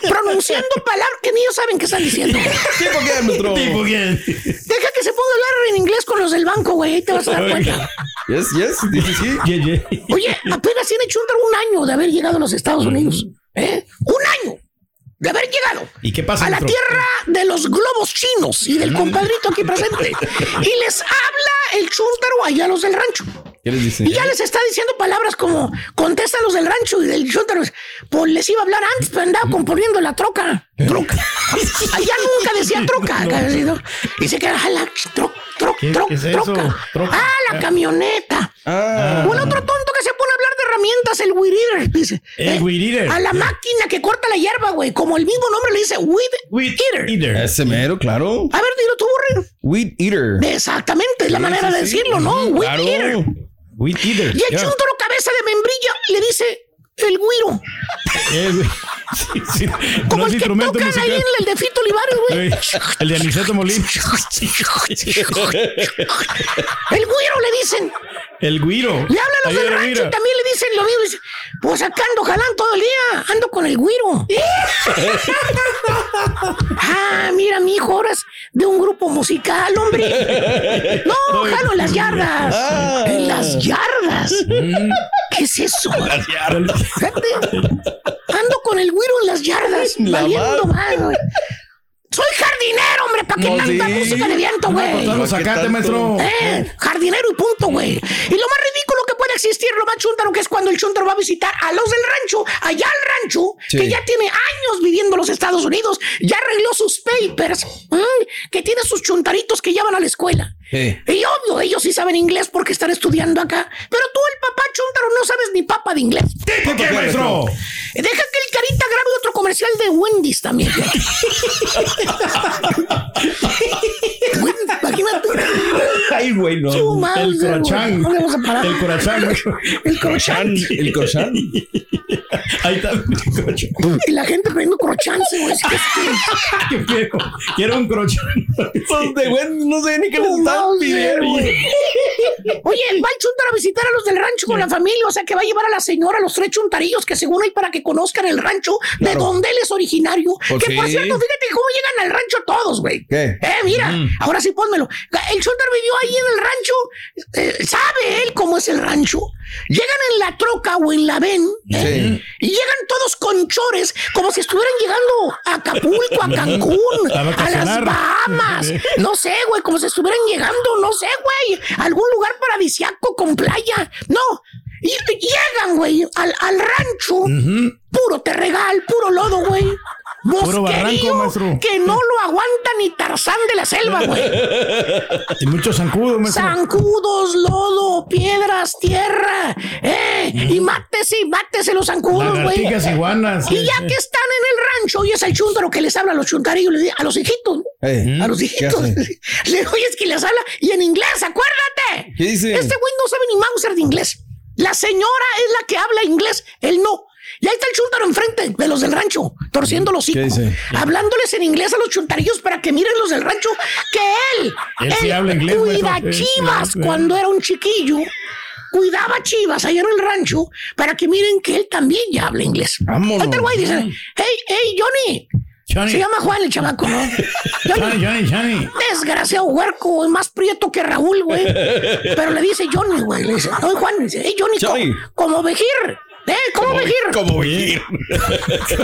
pronunciando palabras que ni ellos saben qué están diciendo. ¿Tipo qué, maestro? Tipo quién. Deja que se ponga a hablar en inglés con los del banco, güey. Ahí te vas a dar cuenta. Yes, yes, dice sí. Yeah, yeah. Oye, apenas tiene Chundar un año de haber llegado a los Estados Unidos. ¿eh? Un año de haber llegado ¿Y qué pasa, a la tierra de los globos chinos y del compadrito aquí presente. Y les habla el chúntaro allá a los del rancho. ¿Qué les dice? Y ya les está diciendo palabras como contestan los del rancho y del chúntaro. Pues les iba a hablar antes, pero andaba componiendo la troca. Troca. Allá nunca decía troca. ¿no? Y se queda, "Ah, la tro, tro, ¿Qué- tro- qué es eso? troca. Troca. Ah, la camioneta. Ah. O el otro tonto que se pone a hablar de herramientas, el weed eater, dice. El Eh, weed eater. A la máquina que corta la hierba, güey. Como el mismo nombre le dice, weed, Weed eater. eater. Ese mero, claro. A ver, dilo tú, burro. Weed eater. Exactamente, es la manera de decirlo, ¿no? Weed Claro. eater. Weed eater. Y el Yeah. cabeza de membrilla le dice, el güiro. Sí, sí. Como No el que tocan ahí musical. en el de Fito Olivares, güey. Ey, El de Aniceto Molina. El güiro le dicen. El guiro. Le hablan los del rancho y también le dicen lo mismo. Dice, pues acá ando jalando todo el día. Ando con el güiro. ah, mira, mi hijo, ahora es de un grupo musical, hombre. No, jalo en las yardas. Ah. En las yardas. ¿Qué es eso? Fíjate. Ando con el güiro en las yardas. La valiendo mal, jardinero, hombre, ¿para qué No, tanta sí. música de viento, güey? ¿Qué zacate, tanto? maestro. Eh, jardinero y punto, güey. Y lo más ridículo que puede existir, lo más chuntaro, que es cuando el chuntaro va a visitar a los del rancho, allá al rancho, Sí. que ya tiene años viviendo en los Estados Unidos, ya arregló sus papers, ¿m? que tiene sus chuntaritos que ya van a la escuela. Sí. Y obvio, ellos sí saben inglés porque están estudiando acá. Pero tú, el papá chuntaro, no sabes ni papa de inglés. ¿Tipo qué, maestro? Deja que el carita grabe otro comercial de Wendy's también. Imagínate. Ay, güey, no. El crochán. güey. No le vamos a parar. El maestro. El crochán. El croissant. Ahí está. el crochán. Y la gente pidiendo crochance, güey. ¿Qué quiero? Quiero un crochán. De güey, no sé ni qué les No, Oye, va el chuntar a visitar a los del rancho con la familia, o sea que va a llevar a la señora a los tres chuntarillos que según hay para que conozcan el rancho de Claro. donde él es originario. Pues que por sí. cierto, fíjate cómo llegan al rancho todos, güey. Eh, mira, ahora sí pónmelo. El chuntar vivió ahí en el rancho, eh, sabe él cómo es el rancho. Llegan en la troca o en la ven ¿eh? y llegan todos con chores como si estuvieran llegando a Acapulco, a Cancún, A a las. Bahamas. No sé, güey, como si estuvieran llegando, no sé, güey, a algún lugar paradisiaco con playa. No, y, y llegan, güey, al, al rancho, puro terregal, puro lodo, güey. Puro barranco, Bosquerío maestro. que no lo aguanta ni Tarzán de la selva, güey. Y muchos zancudos, maestro. Zancudos, lodo, piedras, tierra. ¡Eh! Y mátese mátese los zancudos, güey. Iguanas. Y ya que están en el rancho y es el chúntaro que les habla a los chuntarillos, a los hijitos, ¿no? Eh, a los ¿qué hijitos. Le oyes que les habla y en inglés, acuérdate. ¿Qué dice? Este güey no sabe ni Mauser de inglés. La señora es la que habla inglés, él no. Y ahí está el chúntaro enfrente de los del rancho, torciendo los hijos, hablándoles en inglés a los chuntarillos para que miren los del rancho que él, Él sí habla inglés, cuida. Sí, chivas sí. cuando era un chiquillo. Cuidaba chivas allá en el rancho para que miren que él también ya habla inglés. Vámonos. Ahí güey dice, hey, hey, Johnny. Johnny. Se llama Juan el chamaco, ¿no? Johnny, Johnny, Johnny. Desgraciado huerco, es más prieto que Raúl, güey. Pero le dice Johnny, güey. Le dice, no, Juan, le dice, hey, Johnny, co- Johnny. como vejir. ¿Eh? ¿Cómo vejir? Como vivir.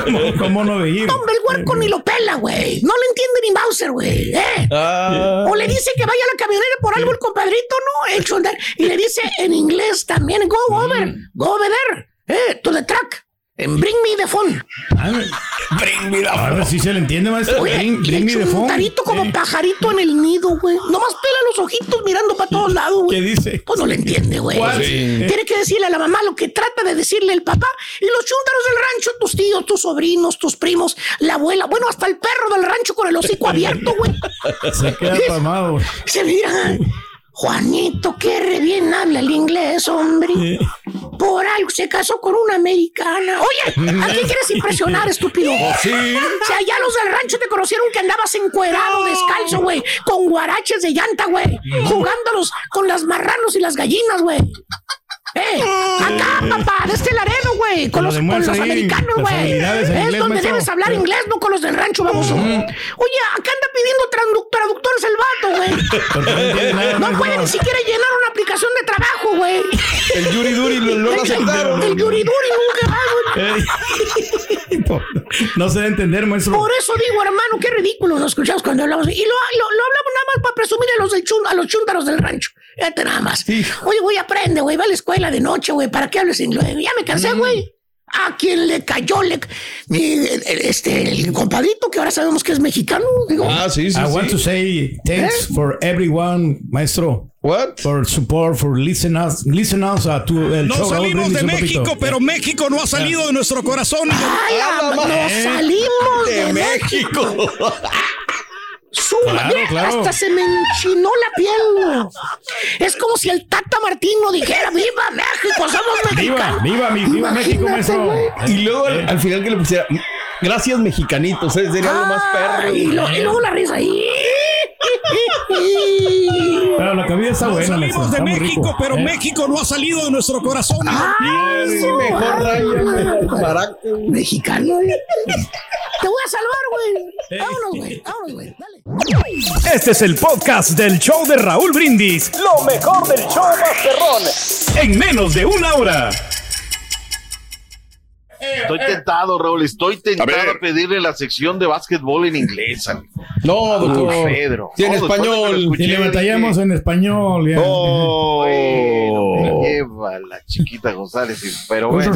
¿Cómo, cómo no veir? Hombre, el huerco ni lo pela, güey. No le entiende ni Bowser, güey. ¿Eh? Ah. O le dice que vaya a la camionera por algo el compadrito, ¿no? El chondar. Y le dice en inglés también, go over, go over there, eh, to the truck. En Bring Me the Phone. Bring me A ver si se le entiende, maestro. Oye, Bring, me the un phone. tarito como pajarito en el nido, güey. Nomás pela los ojitos mirando para todos lados, güey. ¿Qué dice? Pues no le entiende, güey. ¿Cuál? Sí. Tiene que decirle a la mamá lo que trata de decirle el papá. Y los chúntaros del rancho, tus tíos, tus sobrinos, tus primos, la abuela. Bueno, hasta el perro del rancho con el hocico abierto, güey. Se queda pasmado. Se mira. Juanito, qué re bien habla el inglés, hombre. Por algo se casó con una americana. Oye, ¿a quién quieres impresionar, estúpido? Sí. O sea, ya los del rancho te conocieron que andabas encuerado, descalzo, güey. Con guaraches de llanta, güey. Jugándolos con las marranos y las gallinas, güey. ¡Eh! Acá, papá, de este Laredo, güey. Con Lo los, con los americanos, güey. Es donde debes hablar inglés, no con los del rancho, vamos. Oye, acá anda pidiendo tradu- traductores el vato, güey. No puede ni siquiera llenar una aplicación de trabajo, güey. El Yuri Duri lo, El- aceptaron. El yuriduri nunca va, güey. Ey. No se debe entender, maestro. Por eso digo, hermano, qué ridículo nos escuchamos cuando hablamos. Y lo, lo, hablamos nada más para presumir a los, del chun- a los chúntaros del rancho. Fíjate nada más. Oye, güey, aprende, güey. Va a la escuela de noche, güey. ¿Para qué hables inglés? Ya me cansé, güey. A quien le cayó, le, mi, este, el compadrito que ahora sabemos que es mexicano. Digo, Ah, sí, sí, I want to sí. say thanks for everyone, maestro. What? For support, for listeners, listeners uh, to el No show. Salimos de. México, pero México no ha salido de nuestro corazón. ¡Ay, Ah, ama- nos salimos de, México! Su Claro, mira, claro. hasta se me enchinó la piel. Es como si el Tata Martino dijera, ¡Viva México! ¡Somos mexicanos! viva, mi, viva México, maestro. güey. Y luego al, al final que le pusiera, gracias mexicanitos, ¿eh? sería lo más perro. Ay, y, lo- y luego la risa ahí. Pero la comida está No buena, salimos de México, rico. pero Eh. México no ha salido de nuestro corazón. Sí, mejor. Mexicano. Te voy a salvar, güey. Vámonos, güey. Vámonos, güey. Dale. Este es el podcast del show de Raúl Brindis. Lo mejor del show Masterrón. En menos de una hora. Estoy tentado, Raúl, estoy tentado A pedirle la sección de básquetbol en inglés. amigo. No, doctor. Pedro. Sí, en No, español. Y le batallamos en español. ya. Bueno, lleva la chiquita González, pero bueno,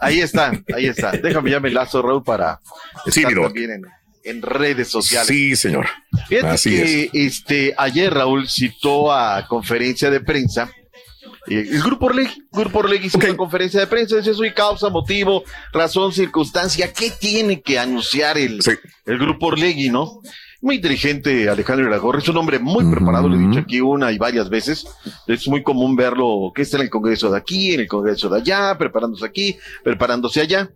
ahí está, ahí está. Déjame ya me lazo, Raúl, para Sí, estar también en, en redes sociales. Sí, señor. Fíjate Así que este, ayer Raúl citó a conferencia de prensa. Eh, el Grupo Orlegui, Grupo Orlegui hizo una conferencia de prensa, dice soy causa, motivo, razón, circunstancia. ¿Qué tiene que anunciar el, el Grupo Orlegui, no? Muy inteligente Alejandro Iragorri, es un hombre muy preparado, lo he dicho aquí una y varias veces. Es muy común verlo que está en el Congreso de aquí, en el Congreso de allá, preparándose aquí, preparándose allá.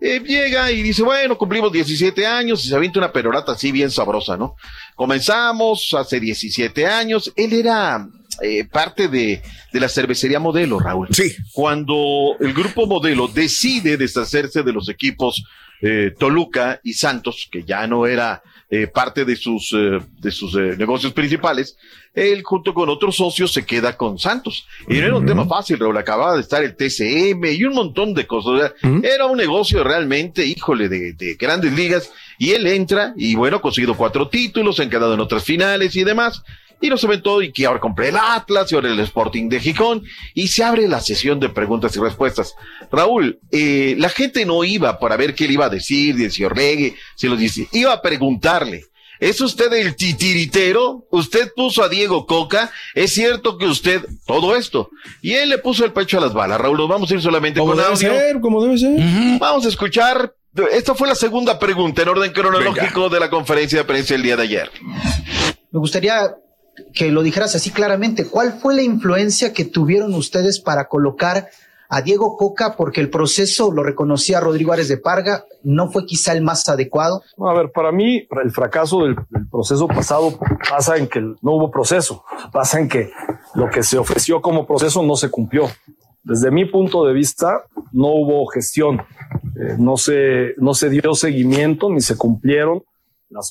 Eh, llega y dice, bueno, cumplimos 17 años y se avienta una perorata así bien sabrosa, ¿no? Comenzamos hace 17 años. Él era eh, parte de, de la cervecería Modelo, Raúl. Sí. Cuando el grupo Modelo decide deshacerse de los equipos eh, Toluca y Santos, que ya no era eh, parte de sus, eh, de sus eh, negocios principales, él junto con otros socios se queda con Santos. Y no era un tema fácil, Raúl, acababa de estar el TCM y un montón de cosas. O sea, Era un negocio realmente, híjole, de, de grandes ligas. Y él entra y bueno, ha conseguido cuatro títulos, se han quedado en otras finales y demás. Y nos aventó y que ahora compré el Atlas y ahora el Sporting de Gijón y se abre la sesión de preguntas y respuestas. Raúl, eh, la gente no iba para ver qué le iba a decir, de si Orregui, si lo dice, iba a preguntarle. ¿Es usted el titiritero? ¿Usted puso a Diego Coca? ¿Es cierto que usted todo esto? Y él le puso el pecho a las balas. Raúl, nos vamos a ir solamente Como con debe audio. ser, como debe ser. Vamos a escuchar. Esta fue la segunda pregunta en orden cronológico de la conferencia de prensa el día de ayer. Me gustaría que lo dijeras así claramente. ¿Cuál fue la influencia que tuvieron ustedes para colocar a Diego Coca? Porque el proceso, lo reconocía Rodrigo Ares de Parga, no fue quizá el más adecuado. A ver, para mí el fracaso del, del proceso pasado pasa en que no hubo proceso, pasa en que lo que se ofreció como proceso no se cumplió. Desde mi punto de vista, no hubo gestión, eh, no, se, no se dio seguimiento ni se cumplieron.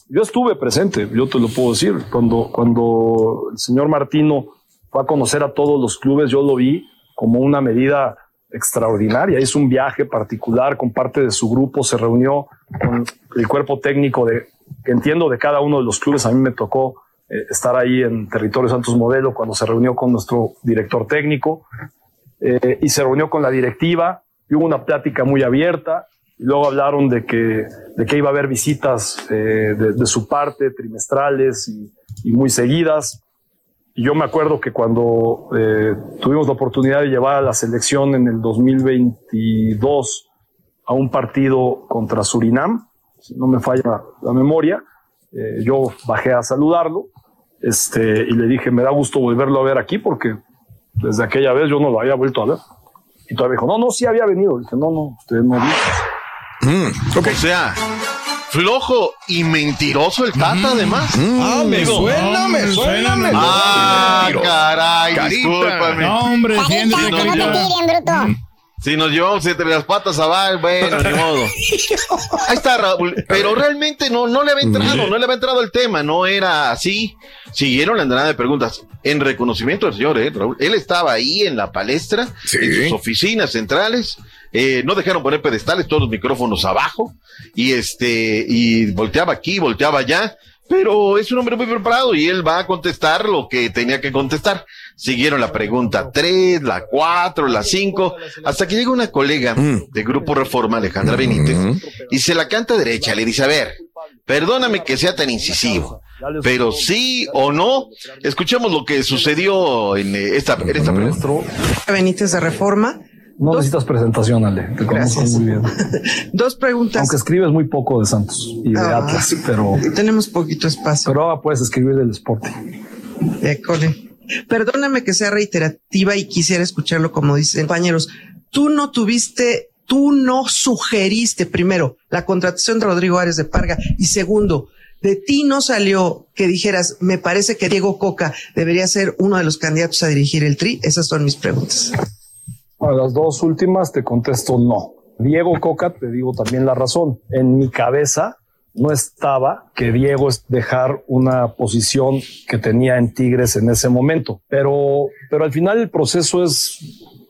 Yo estuve presente, yo te lo puedo decir, cuando, cuando el señor Martino fue a conocer a todos los clubes, yo lo vi como una medida extraordinaria. Hizo un viaje particular con parte de su grupo, se reunió con el cuerpo técnico de, que entiendo de cada uno de los clubes. A mí me tocó eh, estar ahí en Territorio Santos Modelo cuando se reunió con nuestro director técnico eh, y se reunió con la directiva. y hubo una plática muy abierta. Luego hablaron de que, de que iba a haber visitas eh, de, de su parte, trimestrales y, y muy seguidas. Y yo me acuerdo que cuando eh, tuvimos la oportunidad de llevar a la selección en el 2022 a un partido contra Surinam, si no me falla la memoria, eh, yo bajé a saludarlo este, y le dije, me da gusto volverlo a ver aquí porque desde aquella vez yo no lo había vuelto a ver. Y todavía dijo, no, no, sí había venido. dije, no, no, usted no vino. Mm, O sea, flojo y mentiroso el Tata, además. Ah, me Digo, suena, me suena, me Ah, suena. caray, Carita. discúlpame. No, hombre, nos carita. llevamos- bruto. Si nos llevamos entre las patas a Val, bueno, ni modo. Ahí está Raúl, pero realmente no, no le había entrado, no le había entrado el tema, no era así. Siguieron la andanada de preguntas. En reconocimiento del señor, eh, Raúl, él estaba ahí en la palestra, en sus oficinas centrales, eh, no dejaron poner pedestales, todos los micrófonos abajo, y este, y volteaba aquí, volteaba allá, pero es un hombre muy preparado y él va a contestar lo que tenía que contestar. Siguieron la pregunta 3, la 4, la 5, hasta que llega una colega de Grupo Reforma, Alejandra Benítez, y se la canta derecha, le dice, a ver, perdóname que sea tan incisivo, pero sí o no, escuchemos lo que sucedió en eh, esta, en esta pregunta. Benítez de Reforma. No necesitas presentación, Ale. Te conozco Gracias. muy bien. Dos preguntas. Aunque escribes muy poco de Santos y de Ah, Atlas, pero. Tenemos poquito espacio. Pero ahora puedes escribir del Sporting. École. Perdóname que sea reiterativa y quisiera escucharlo como dicen compañeros. Tú no tuviste, tú no sugeriste primero la contratación de Rodrigo Árez de Parga y segundo, de ti no salió que dijeras, me parece que Diego Coca debería ser uno de los candidatos a dirigir el Tri. Esas son mis preguntas. A las dos últimas te contesto no. Diego Coca, te digo también la razón. En mi cabeza no estaba que Diego es dejar una posición que tenía en Tigres en ese momento. Pero, pero al final el proceso es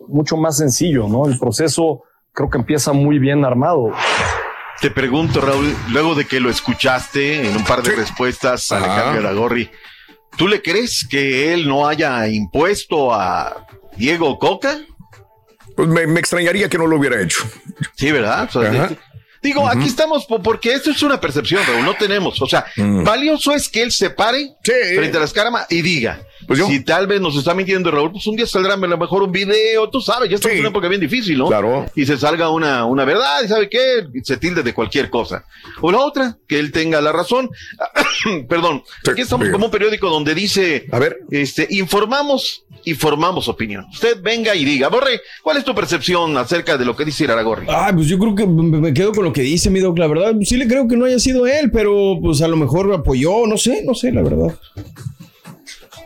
mucho más sencillo, ¿no? El proceso creo que empieza muy bien armado. Te pregunto, Raúl, luego de que lo escuchaste en un par de respuestas a Alejandro Aragorri, ¿tú le crees que él no haya impuesto a Diego Coca? Pues me, me extrañaría que no lo hubiera hecho. Sí, ¿verdad? O sea, Digo, aquí estamos po- porque esto es una percepción, Raúl, no tenemos. O sea, Mm. valioso es que él se pare frente a las cámaras y diga. Pues Si tal vez nos está mintiendo Raúl, pues un día saldrá a lo mejor un video, tú sabes, ya estamos en una época bien difícil, ¿no? Claro. Y se salga una, una verdad, y sabe qué, se tilde de cualquier cosa. O la otra, que él tenga la razón. Perdón, aquí estamos como un periódico donde dice, a ver, este, informamos y formamos opinión. Usted venga y diga, Borre, ¿cuál es tu percepción acerca de lo que dice Aragorri? Ah, pues yo creo que me me quedo con lo que dice mi doc. La verdad, sí le creo que no haya sido él, pero pues a lo mejor apoyó, no sé, no sé, la verdad.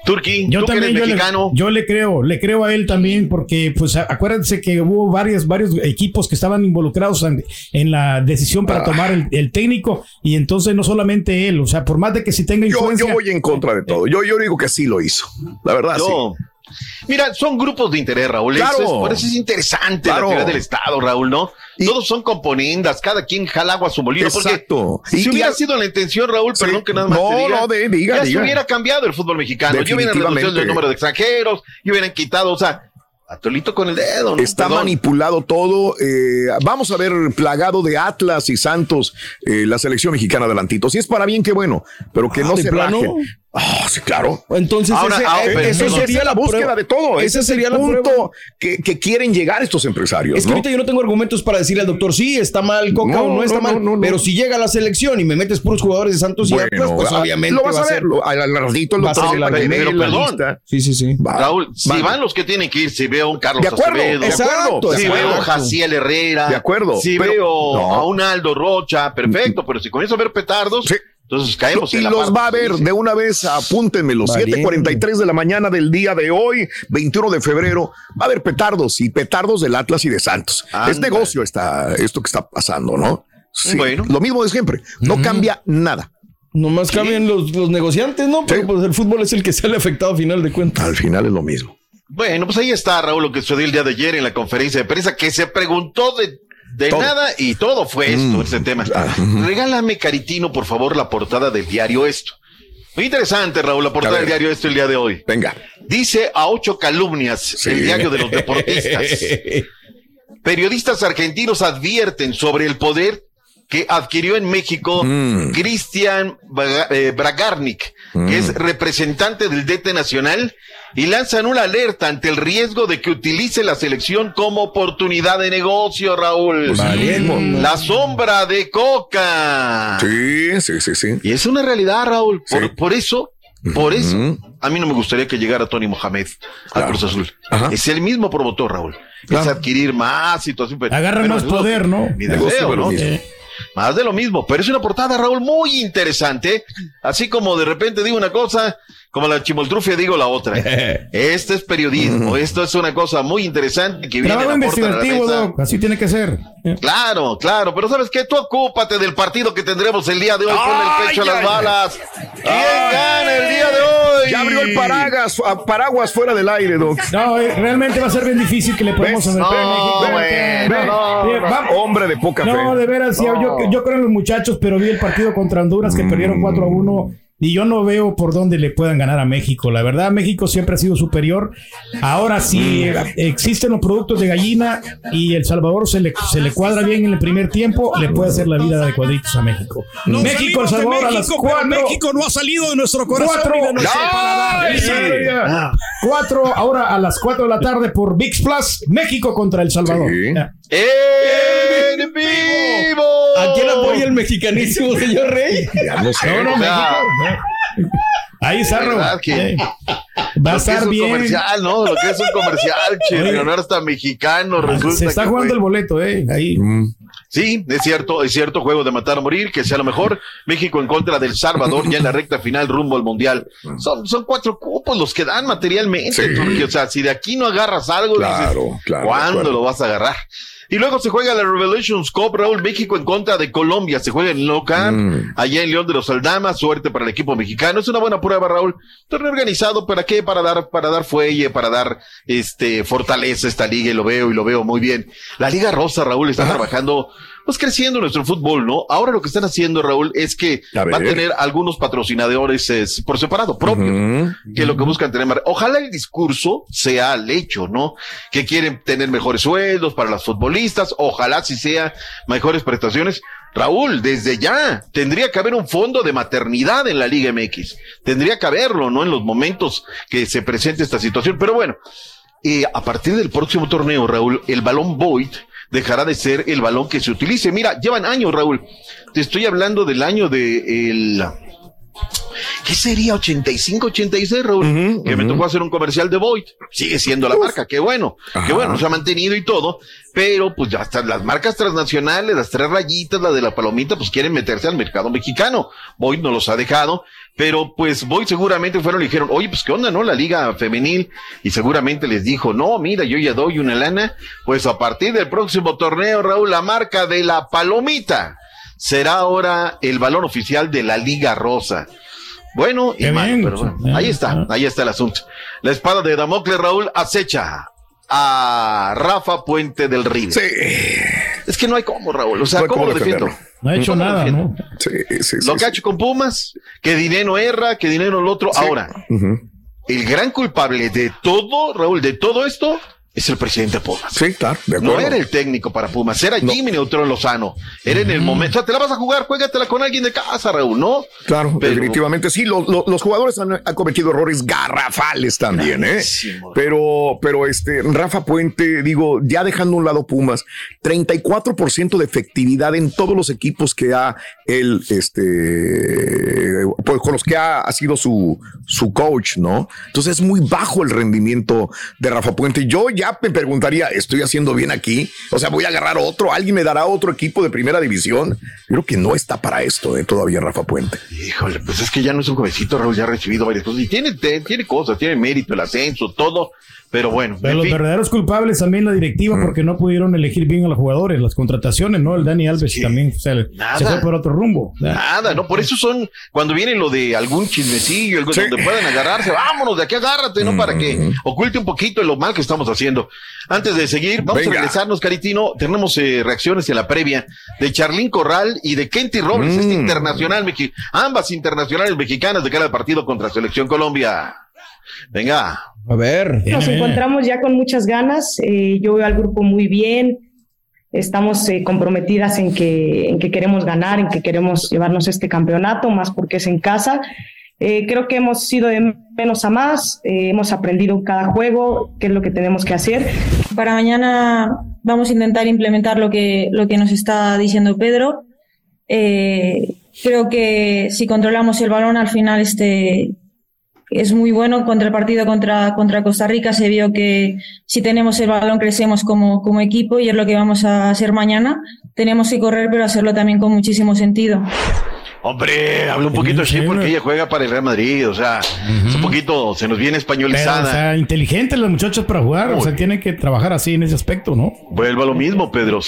Turki, Yo tú que también, eres yo le, yo creo, le creo a él también, porque pues acuérdense que hubo varios, varios equipos que estaban involucrados en, en la decisión para Ah. tomar el, el técnico, y entonces no solamente él, o sea, por más de que si tenga Yo, influencia. yo voy en contra de todo. Yo, yo digo que sí lo hizo. La verdad, Yo- Mira, son grupos de interés, Raúl. Claro. Eso es- por eso es interesante Claro. la teoría del Estado, Raúl, ¿no? Todos son componendas, cada quien jala agua a su molino. Exacto. Porque Y- si hubiera sido la intención, Raúl, perdón que nada más No, te diga, no, de- diga, ya diga. se hubiera cambiado el fútbol mexicano. Ya hubieran reducido el número de extranjeros, y hubieran quitado, o sea, atolito con el dedo, ¿no? Está Perdón. manipulado todo. eh, vamos a ver plagado de Atlas y Santos eh, la selección mexicana adelantito. Si es para bien, qué bueno, pero que Ah, no ¿de se plano? rajen. Ah, sí, claro. Entonces, ese- ah, eh, pero eso esa sería la búsqueda prueba. de todo. Ese Ese es sería el punto que, que quieren llegar estos empresarios. Es que ¿no? ahorita yo no tengo argumentos para decirle al doctor, sí, está mal Coca No, o no está no, mal. no, no, no. Pero si llega a la selección y me metes puros jugadores de Santos y Bueno, Atlas, pues ah, obviamente lo vas va a ver, ser. lo- al- al ratito perdón. Sí, sí, sí. Va, Raúl, si va. van los que tienen que ir, si veo a un Carlos De acuerdo, Acevedo, de acuerdo, si de veo a acuerdo. Jaciel Herrera, De acuerdo, si veo a un Aldo Rocha, perfecto, pero si comienzo a ver petardos, entonces caemos Y en la los parte. va a ver de una vez, apúntenmelo, Valiente. 7:43 de la mañana del día de hoy, 21 de febrero, va a haber petardos y petardos del Atlas y de Santos. Es negocio esta, esto que está pasando, ¿no? Sí, Bueno. Lo mismo de siempre, no cambia nada. Nomás cambian los, los negociantes, ¿no? Pero pues el fútbol es el que sale afectado a final de cuentas. Al final es lo mismo. Bueno, pues ahí está, Raúl, lo que sucedió el día de ayer en la conferencia de prensa, que se preguntó de, de Todo. nada y todo fue esto, Mm. este tema. Ah. Regálame, Caritino, por favor, la portada del diario Esto. Muy interesante, Raúl, la portada del diario Esto el día de hoy. Venga. Dice a ocho calumnias el diario de los deportistas. Periodistas argentinos advierten sobre el poder que adquirió en México Mm. Cristian Braga- que es representante del DT Nacional, y lanzan una alerta ante el riesgo de que utilice la selección como oportunidad de negocio, Raúl. Pues sí. La sombra de Coca. Sí, sí, sí, sí. Y es una realidad, Raúl. Por, por eso, por eso, a mí no me gustaría que llegara Tony Mohamed al Cruz Azul. Es el mismo promotor, Raúl. Es adquirir más situación. Agarra pero más poder, ¿no? Mi deseo, ¿no? mismo. Eh, Más de lo mismo, pero es una portada, Raúl, muy interesante. Así como de repente digo una cosa, como la chimoltrufia digo la otra. Este es periodismo, esto es una cosa muy interesante que viene Trabajo a investigativo, mesa. Doc. Así tiene que ser. Claro, claro, pero ¿sabes qué? Tú ocúpate del partido que tendremos el día de hoy. Ponle el pecho a las ay, balas. ¿Quién gana el día de hoy? Ya abrió el paraguas, a- paraguas fuera del aire, Doc. No, eh, realmente va a ser bien difícil que le podamos hacer. Hombre de poca fe. No, de veras, yo- yo, yo creo en los muchachos, pero vi el partido contra Honduras que perdieron 4 a 1 y yo no veo por dónde le puedan ganar a México. La verdad, México siempre ha sido superior. Ahora sí existen los productos de gallina y El Salvador se le, se le cuadra bien en el primer tiempo, le puede hacer la vida de cuadritos a México. Nos México, El Salvador a las México, pero 4. México no ha salido de nuestro corazón. Cuatro, de nuestro paladar. Ah. Cuatro, ahora a las 4 de la tarde por VIX Plus, México contra El Salvador. ¡En vivo! ¿A quién apoya el mexicanísimo, señor Rey? Ya no sé. No, no, México. no. Ahí está, Raúl. ¿Verdad que- Eh, Va a Lo que estar es un bien. comercial, ¿no? Lo que es un comercial. Leonardo hasta mexicano, resulta Se está que jugando fue- el boleto, ¿eh? Ahí. Sí, es cierto, es cierto, juego de matar a morir, que sea lo mejor. México en contra del Salvador ya en la recta final rumbo al Mundial. Son, son cuatro cupos los que dan materialmente, Sí. O sea, si de aquí no agarras algo, Claro, dices, claro, ¿cuándo lo vas a agarrar? Y luego se juega la Revelations Cup, Raúl, México en contra de Colombia. Se juega en No Camp, Mm. allá en León de los Aldamas. Suerte para el equipo mexicano. Es una buena prueba, Raúl. Torneo organizado, ¿para qué? Para dar, para dar fuelle, para dar, este, fortaleza a esta liga. Y lo veo, y lo veo muy bien. La Liga Rosa, Raúl, está trabajando, pues creciendo nuestro fútbol, ¿no? Ahora lo que están haciendo, Raúl, es que A va a tener algunos patrocinadores eh, por separado, propios que lo que buscan tener Ojalá el discurso sea al hecho, ¿no? Que quieren tener mejores sueldos para las futbolistas, ojalá si sea mejores prestaciones. Raúl, desde ya tendría que haber un fondo de maternidad en la Liga MX. Tendría que haberlo, ¿no? En los momentos que se presente esta situación. Pero bueno, eh, a partir del próximo torneo, Raúl, el balón Void dejará de ser el balón que se utilice. Mira, llevan años, Raúl. Te estoy hablando del año de el ¿Qué sería 85, 86, Raúl? que me tocó hacer un comercial de Void. Sigue siendo la marca, qué bueno. Qué bueno, se ha mantenido y todo. Pero pues ya están las marcas transnacionales, las tres rayitas, la de la palomita, pues quieren meterse al mercado mexicano. Void no los ha dejado. Pero pues Void seguramente fueron y dijeron, oye, pues qué onda, ¿no? La liga femenil. Y seguramente les dijo, no, mira, yo ya doy una lana. Pues a partir del próximo torneo, Raúl, la marca de la palomita será ahora el balón oficial de la Liga Rosa. Bueno, y malo, bien, pero bueno, ahí está, ahí está el asunto. La espada de Damocles Raúl acecha a Rafa Puente del Río. Sí. Es que no hay cómo, Raúl. O sea, No ¿cómo, cómo lo defiendo? No ha hecho ¿Cómo lo nada? ¿no? Sí, sí, sí. Lo que ha hecho con Pumas, que dinero erra, que dinero el otro. Ahora, el gran culpable de todo, Raúl, de todo esto, es el presidente Pumas. Sí, claro, de No acuerdo. era el técnico para Pumas, era Jimmy Neutrón Lozano. Era en el momento. O sea, te la vas a jugar, juégatela con alguien de casa, Raúl, ¿no? Claro, Pero- definitivamente sí. Lo- lo- los jugadores han, han cometido errores garrafales también, ¿eh? Pero, pero este, Rafa Puente, digo, ya dejando a un lado Pumas, 34% de efectividad en todos los equipos que ha él, este, pues con los que ha, ha sido su, su coach, ¿no? Entonces es muy bajo el rendimiento de Rafa Puente. Yo ya me preguntaría, ¿estoy haciendo bien aquí? O sea, voy a agarrar otro, alguien me dará otro equipo de primera división. Creo que no está para esto, ¿eh? Todavía Rafa Puente. Híjole, pues es que ya no es un jovencito, Raúl, ya ha recibido varias cosas. Y tiene, tiene cosas, tiene mérito, el ascenso, todo. Pero bueno, Pero en los fin. verdaderos culpables también la directiva porque no pudieron elegir bien a los jugadores, las contrataciones, ¿no? El Dani Alves también o sea, Nada. se fue por otro rumbo. Nada, no, por eso son, cuando viene lo de algún chismecillo, algo donde puedan agarrarse, vámonos, de aquí agárrate, ¿no? Para que oculte un poquito lo mal que estamos haciendo. Antes de seguir, vamos Venga. a regresarnos, Caritino. Tenemos eh, reacciones en la previa de Charlín Corral y de Kenty Robles, este internacional, mexi- ambas internacionales mexicanas de cara al partido contra Selección Colombia. Venga. A ver. Nos encontramos ya con muchas ganas. eh, yo veo al grupo muy bien. estamos eh, comprometidas en que, en que queremos ganar, en que queremos llevarnos este campeonato, más porque es en casa. Eh, creo que hemos sido de menos a más, eh, hemos aprendido cada juego, qué es lo que tenemos que hacer. Para mañana vamos a intentar implementar lo que, lo que nos está diciendo Pedro. Eh, creo que si controlamos el balón al final este es muy bueno contra el partido contra, contra Costa Rica. Se vio que si tenemos el balón crecemos como, como equipo y es lo que vamos a hacer mañana. Tenemos que correr, pero hacerlo también con muchísimo sentido. Hombre, habla un poquito así porque ella juega para el Real Madrid, o sea, es un poquito, se nos viene Pero, españolizada. o sea, inteligentes los muchachos para jugar, o sea, tienen que trabajar así en ese aspecto, ¿no? Vuelvo a lo mismo, Pedro.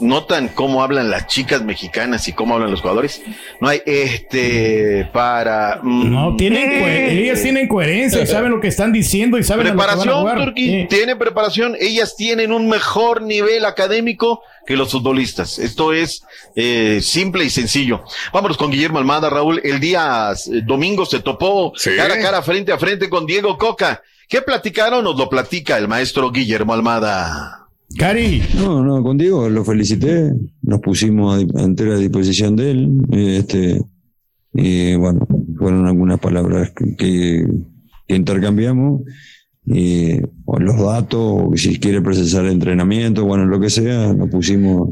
Notan cómo hablan las chicas mexicanas y cómo hablan los jugadores. No hay este para. mm, No, tienen cohe- ellas tienen coherencia y saben lo que están diciendo y saben a lo que van a Preparación, jugar. Turki, Sí. tienen preparación. Ellas tienen un mejor nivel académico que los futbolistas. Esto es eh, simple y sencillo. Vámonos con Guillermo Almada, Raúl. El día eh, domingo se topó cara a cara, frente a frente con Diego Coca. ¿Qué platicaron? Nos lo platica el maestro Guillermo Almada. Cari. No, no, con Diego lo felicité, nos pusimos a, entera disposición de él, eh, este, y bueno, fueron algunas palabras que- que intercambiamos, y, o los datos, o si quiere procesar el entrenamiento, bueno, lo que sea, nos pusimos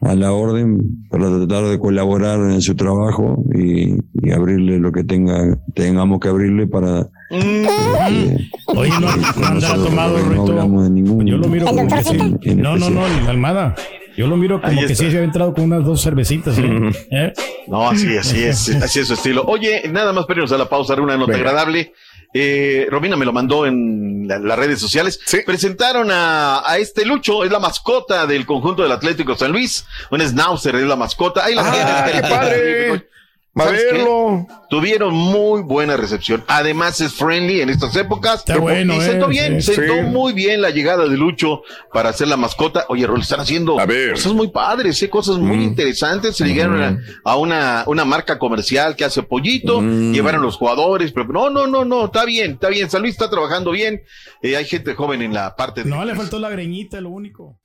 a la orden para tratar de colaborar en su trabajo y, y abrirle lo que tenga, tengamos que abrirle para... Oye, no, no andará tomado, Rito. hablamos de ningún... Yo lo miro como que sí. No, no, no, la Almada. Yo lo miro como que sí se había entrado con unas dos cervecitas. ¿eh? ¿Eh? No, así, así es, así es su estilo. Oye, nada más pero a la pausa, una nota Venga. agradable. Eh, Romina me lo mandó en la- las redes sociales. Presentaron a, a este Lucho, es la mascota del conjunto del Atlético San Luis. Un Schnauzer es la mascota. Ahí la Ah, qué padre. Va a verlo. Tuvieron muy buena recepción. Además es friendly en estas épocas. Está bueno, y sentó eh, bien, sí. sentó Sí. muy bien la llegada de Lucho para ser la mascota. Oye, Rol, están haciendo cosas muy padres, ¿eh? cosas muy Mm. interesantes. Se llegaron a, a una, una marca comercial que hace pollito, Mm. llevaron los jugadores, pero no, no, no, no, está bien, está bien. San Luis está trabajando bien. Eh, hay gente joven en la parte de. No, le faltó la greñita, lo único.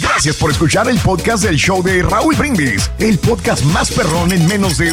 Gracias por escuchar el podcast del show de Raúl Brindis, el podcast más perrón en menos de